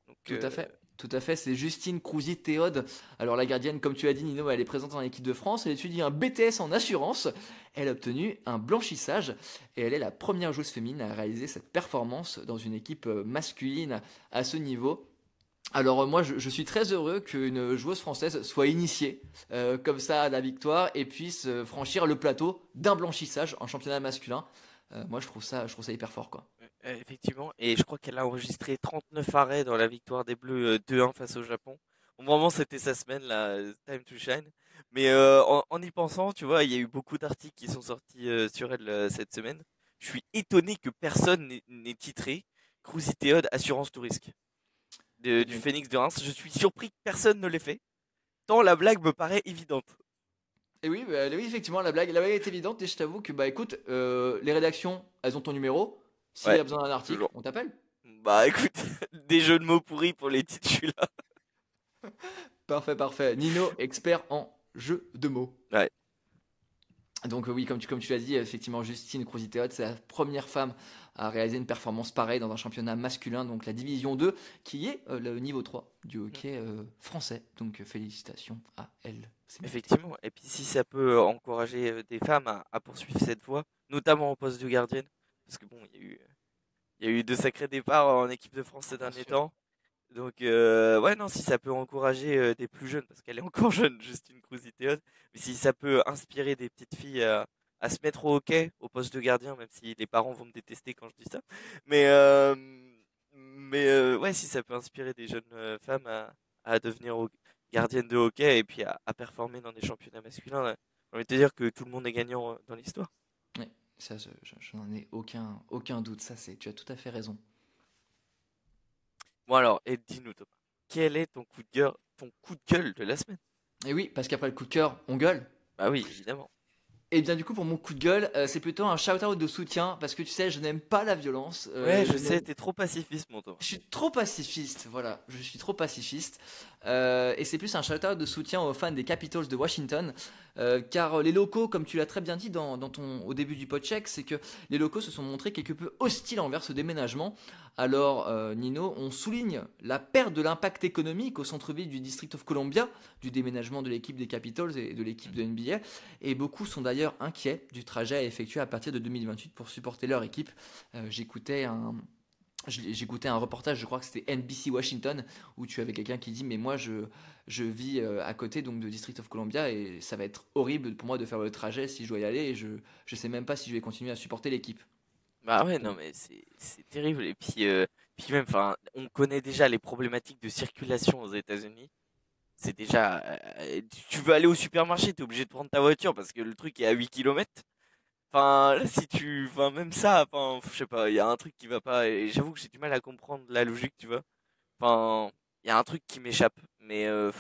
Donc, Tout à fait. Tout à fait, c'est Justine Crouzy Théode. Alors la gardienne, comme tu as dit Nino, elle est présente en équipe de France, elle étudie un BTS en assurance, elle a obtenu un blanchissage et elle est la première joueuse féminine à réaliser cette performance dans une équipe euh, masculine à ce niveau. Alors euh, moi je, suis très heureux qu'une joueuse française soit initiée euh, comme ça à la victoire et puisse franchir le plateau d'un blanchissage en championnat masculin. Moi je trouve ça, je trouve ça hyper fort quoi. Euh, effectivement, et je crois qu'elle a enregistré 39 arrêts dans la victoire des Bleus euh, 2-1 face au Japon. Bon, vraiment, c'était sa semaine, là, euh, time to shine. Mais euh, en, en y pensant, tu vois, il y a eu beaucoup d'articles qui sont sortis euh, sur elle euh, cette semaine. Je suis étonné que personne n'ait- titré Cruzy Théode Assurance tout risque de- du. Phoenix de Reims. Je suis surpris que personne ne l'ait fait, tant la blague me paraît évidente. Et oui, bah, oui, effectivement, la blague, la blague est évidente et je t'avoue que, bah écoute, euh, les rédactions, elles ont ton numéro. S'il Ouais, y a besoin d'un article, toujours. on t'appelle. Bah écoute, des jeux de mots pourris pour les titres, là. Parfait, parfait. Nino, expert en jeu de mots. Ouais. Donc euh, oui, comme tu, comme tu l'as dit, effectivement, Justine Cruziteot, c'est la première femme à réaliser une performance pareille dans un championnat masculin, donc la Division 2, qui est euh, le niveau 3 du hockey euh, français. Donc félicitations à elle. Effectivement. Et puis si ça peut encourager des femmes à, à poursuivre cette voie, notamment au poste de gardienne, parce que bon, il y a eu, il y a eu de sacrés départs en équipe de France ces derniers sûr. temps. Donc euh, ouais, non, si ça peut encourager euh, des plus jeunes, parce qu'elle est encore jeune, Justine Cruziteos, mais si ça peut inspirer des petites filles à, à se mettre au hockey, au poste de gardien, même si les parents vont me détester quand je dis ça, mais euh, mais euh, ouais, si ça peut inspirer des jeunes euh, femmes à, à devenir gardiennes de hockey et puis à, à performer dans des championnats masculins, j'ai envie de te dire que tout le monde est gagnant dans l'histoire. Ça, je, je- je n'en ai aucun, aucun doute. Ça, c'est, tu as tout à fait raison. Bon alors, et dis-nous Thomas, quel est ton coup de gueule, ton coup de gueule de la semaine? Et oui, parce qu'après le coup de cœur, on gueule. Bah oui, évidemment. Et bien du coup pour mon coup de gueule, euh, c'est plutôt un shout-out de soutien parce que tu sais, je n'aime pas la violence. euh, Ouais, je sais, t'es trop pacifiste, mon Thomas. Je suis trop pacifiste, voilà, je suis trop pacifiste. Euh, et c'est plus un shout-out de soutien aux fans des Capitals de Washington, car les locaux, comme tu l'as très bien dit dans, dans ton, au début du podcheck, c'est que les locaux se sont montrés quelque peu hostiles envers ce déménagement. Alors, Nino, on souligne la perte de l'impact économique au centre-ville du District of Columbia, du déménagement de l'équipe des Capitals et de l'équipe de NBA, et beaucoup sont d'ailleurs inquiets du trajet à effectuer à partir de 2028 pour supporter leur équipe. Euh, J'écoutais un, J'écoutais un reportage, je crois que c'était NBC Washington, où tu avais quelqu'un qui dit mais moi je, je vis euh, à côté donc de District of Columbia et ça va être horrible pour moi de faire le trajet si je dois y aller et je je sais même pas si je vais continuer à supporter l'équipe. Bah ouais, non mais c'est terrible. Et puis, euh, puis même, on connaît déjà les problématiques de circulation aux États-Unis. C'est déjà, euh, tu- veux aller au supermarché, t'es obligé de prendre ta voiture parce que le truc est à 8 km. Enfin, si tu, enfin, même ça, enfin, je sais pas, il y a un truc qui va pas. Et j'avoue que j'ai du mal à comprendre la logique, tu vois. Enfin, il y a un truc qui m'échappe. Mais euh,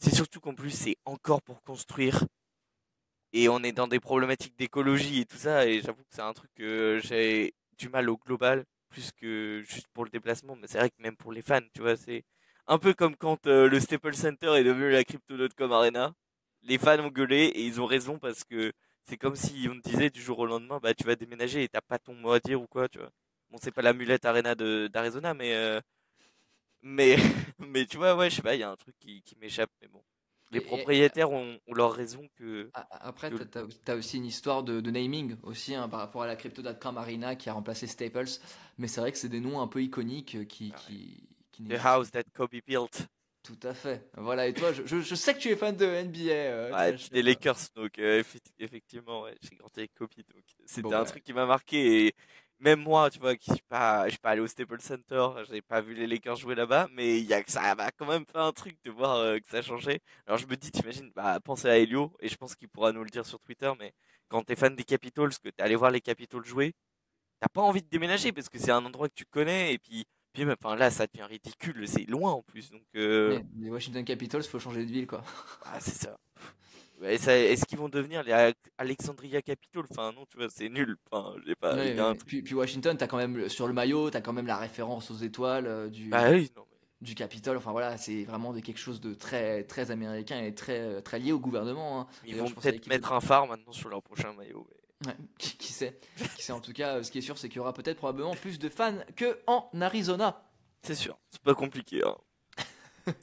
c'est surtout qu'en plus, c'est encore pour construire. Et on est dans des problématiques d'écologie et tout ça. Et j'avoue que c'est un truc que j'ai du mal au global, plus que juste pour le déplacement. Mais c'est vrai que même pour les fans, tu vois, c'est un peu comme quand euh, le Staples Center est devenu la Crypto.com Arena. Les fans ont gueulé et ils ont raison parce que c'est comme si on te disait du jour au lendemain, bah tu vas déménager et t'as pas ton mot à dire ou quoi, tu vois. Bon, c'est pas la mulette Arena d'Arizona, mais euh, mais mais tu vois, ouais, je sais pas, il y a un truc qui, qui m'échappe, mais bon. les propriétaires ont, ont leur raison que. Après, que- t'as- t'as t'as aussi une histoire de, de naming aussi hein, par rapport à la crypto.com Arena qui a remplacé Staples. Mais c'est vrai que c'est des noms un peu iconiques euh, qui, Ah ouais. qui, qui The house that Kobe built. Tout à fait. Voilà, et toi, je, je- je sais que tu es fan de NBA. euh, Ouais, Clash, des euh, Lakers, donc euh, effe- effectivement, ouais, j'ai grandi avec Kobe, donc c'était Bon, un ouais. truc qui m'a marqué. Et même moi, tu vois, qui suis pas, je suis pas allé au Staples Center, j'ai pas vu les Lakers jouer là-bas, mais il y a que ça m'a quand même fait un truc de voir euh, que ça a changé. Alors je me dis, t'imagines, bah pensez à Helio, et je pense qu'il pourra nous le dire sur Twitter, mais quand t'es fan des Capitals, que t'es allé voir les Capitals jouer, t'as pas envie de déménager parce que c'est un endroit que tu connais, et puis, puis même, enfin là, ça devient ridicule, c'est loin en plus, donc. euh, les Washington Capitals, faut changer de ville, quoi. ah, c'est ça. Est-ce qu'ils vont devenir les Al- Alexandria Capitol Enfin, non, tu vois, c'est nul. Enfin, j'ai pas. Ouais, ouais. puis, puis Washington, t'as quand même sur le maillot, t'as quand même la référence aux étoiles euh, du, Bah oui, non, mais. du Capitole. Enfin voilà, c'est vraiment de quelque chose de très très américain et très très lié au gouvernement. hein. Ils vont peut-être mettre un phare maintenant sur leur prochain maillot. mais- Ouais, qui, qui sait Qui sait en tout cas, euh, ce qui est sûr, c'est qu'il y aura peut-être probablement plus de fans que en Arizona. C'est sûr, c'est pas compliqué. Hein.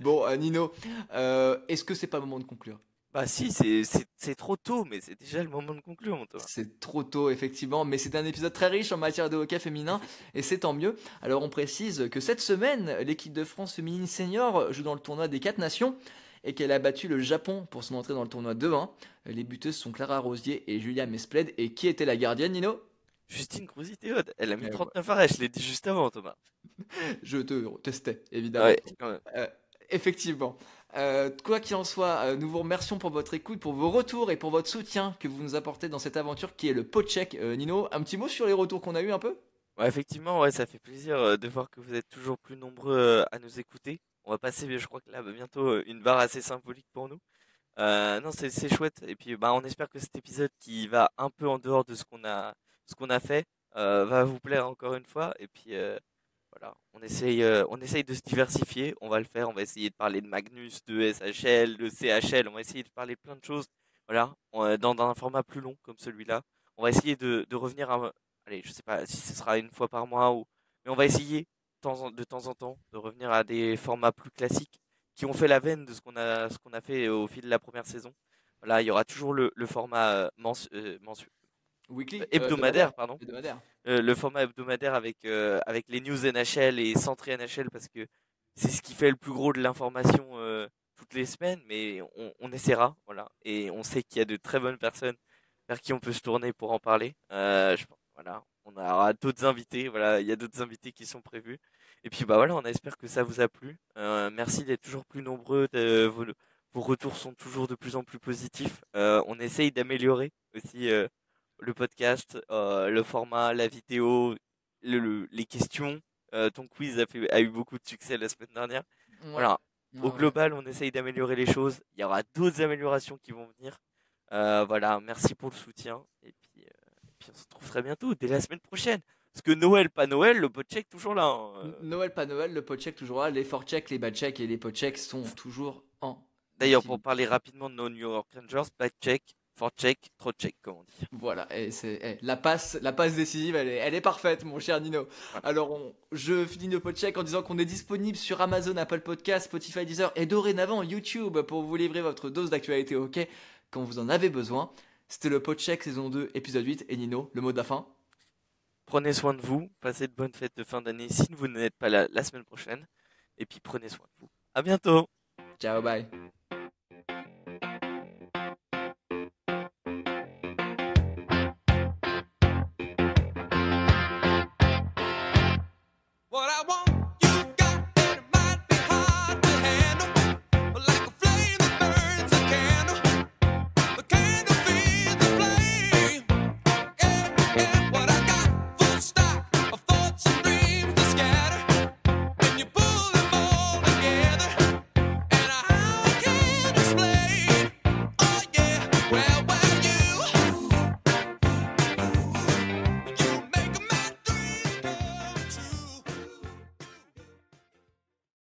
Bon, euh, Nino, euh, est-ce que c'est pas le moment de conclure? Bah si, c'est trop tôt, mais c'est déjà le moment de conclure, mon Thomas. C'est trop tôt, effectivement, mais c'est un épisode très riche en matière de hockey féminin, et c'est tant mieux. Alors, on précise que cette semaine, l'équipe de France féminine senior joue dans le tournoi des 4 nations, et qu'elle a battu le Japon pour son entrée dans le tournoi 2-1. Les buteuses sont Clara Rosier et Julia Mespled, et qui était la gardienne, Nino? Justine Grosy-Théode, elle a mis Eh, 39 arrêts, je l'ai dit juste avant, Thomas. Je te testais, évidemment. Ouais. Euh, effectivement. Euh, quoi qu'il en soit, euh, nous vous remercions pour votre écoute, pour vos retours et pour votre soutien que vous nous apportez dans cette aventure qui est le pot check. Euh, Nino, un petit mot sur les retours qu'on a eu un peu? Ouais, effectivement, ouais, ça fait plaisir euh, de voir que vous êtes toujours plus nombreux euh, à nous écouter. On va passer, je crois que là, bientôt euh, une barre assez symbolique pour nous. Euh, non, c'est chouette. Et puis, bah, on espère que cet épisode qui va un peu en dehors de ce qu'on a, ce a fait, euh, va vous plaire encore une fois. Et puis, voilà, on essaye, on essaye de se diversifier. On va le faire. On va essayer de parler de Magnus, de SHL, de CHL. On va essayer de parler plein de choses. Voilà, dans, un format plus long comme celui-là. On va essayer de, revenir allez, je sais pas si ce sera une fois par mois ou, mais on va essayer temps de temps en temps de revenir à des formats plus classiques qui ont fait la veine de ce qu'on a, ce qu'on a fait au fil de la première saison. Voilà, il y aura toujours le, le format euh, euh, mensu- Weekly euh, hebdomadaire, pardon, Hebdomadaire. Euh, le format hebdomadaire avec euh, avec les news NHL et centré NHL parce que c'est ce qui fait le plus gros de l'information toutes les semaines, mais on, on essaiera, voilà, et on sait qu'il y a de très bonnes personnes vers qui on peut se tourner pour en parler. Je, voilà, on aura d'autres invités, voilà, il y a d'autres invités qui sont prévus. Et puis bah voilà, on espère que ça vous a plu. Euh, merci d'être toujours plus nombreux, de, vos, vos retours sont toujours de plus en plus positifs. Euh, on essaye d'améliorer aussi euh, le podcast, le format, la vidéo, le, le- les questions. Ton quiz a, fait, a eu beaucoup de succès la semaine dernière. Ouais. Voilà, au global, on essaye d'améliorer les choses. Il y aura d'autres améliorations qui vont venir. Voilà, merci pour le soutien. Et puis, on se retrouve très bientôt, dès la semaine prochaine. Parce que Noël, pas Noël, le pot check toujours là. hein. Euh, Noël, pas Noël, le pot check toujours là. Les for check, les bad check et les pot check sont toujours en. D'ailleurs, pour parler rapidement de nos New York Rangers, back check, for check, trop check, comme on dit. Voilà, et c'est eh, la passe, la passe décisive, elle est, elle est parfaite, mon cher Nino. Alors, on- je finis le podcheck en disant qu'on est disponible sur Amazon, Apple Podcast, Spotify, Deezer et dorénavant YouTube pour vous livrer votre dose d'actualité hockey quand vous en avez besoin. C'était le podcheck saison 2, épisode 8. Et Nino, le mot de la fin Prenez soin de vous, passez de bonnes fêtes de fin d'année si vous n'êtes pas là la semaine prochaine. Et puis prenez soin de vous. À bientôt Ciao, bye.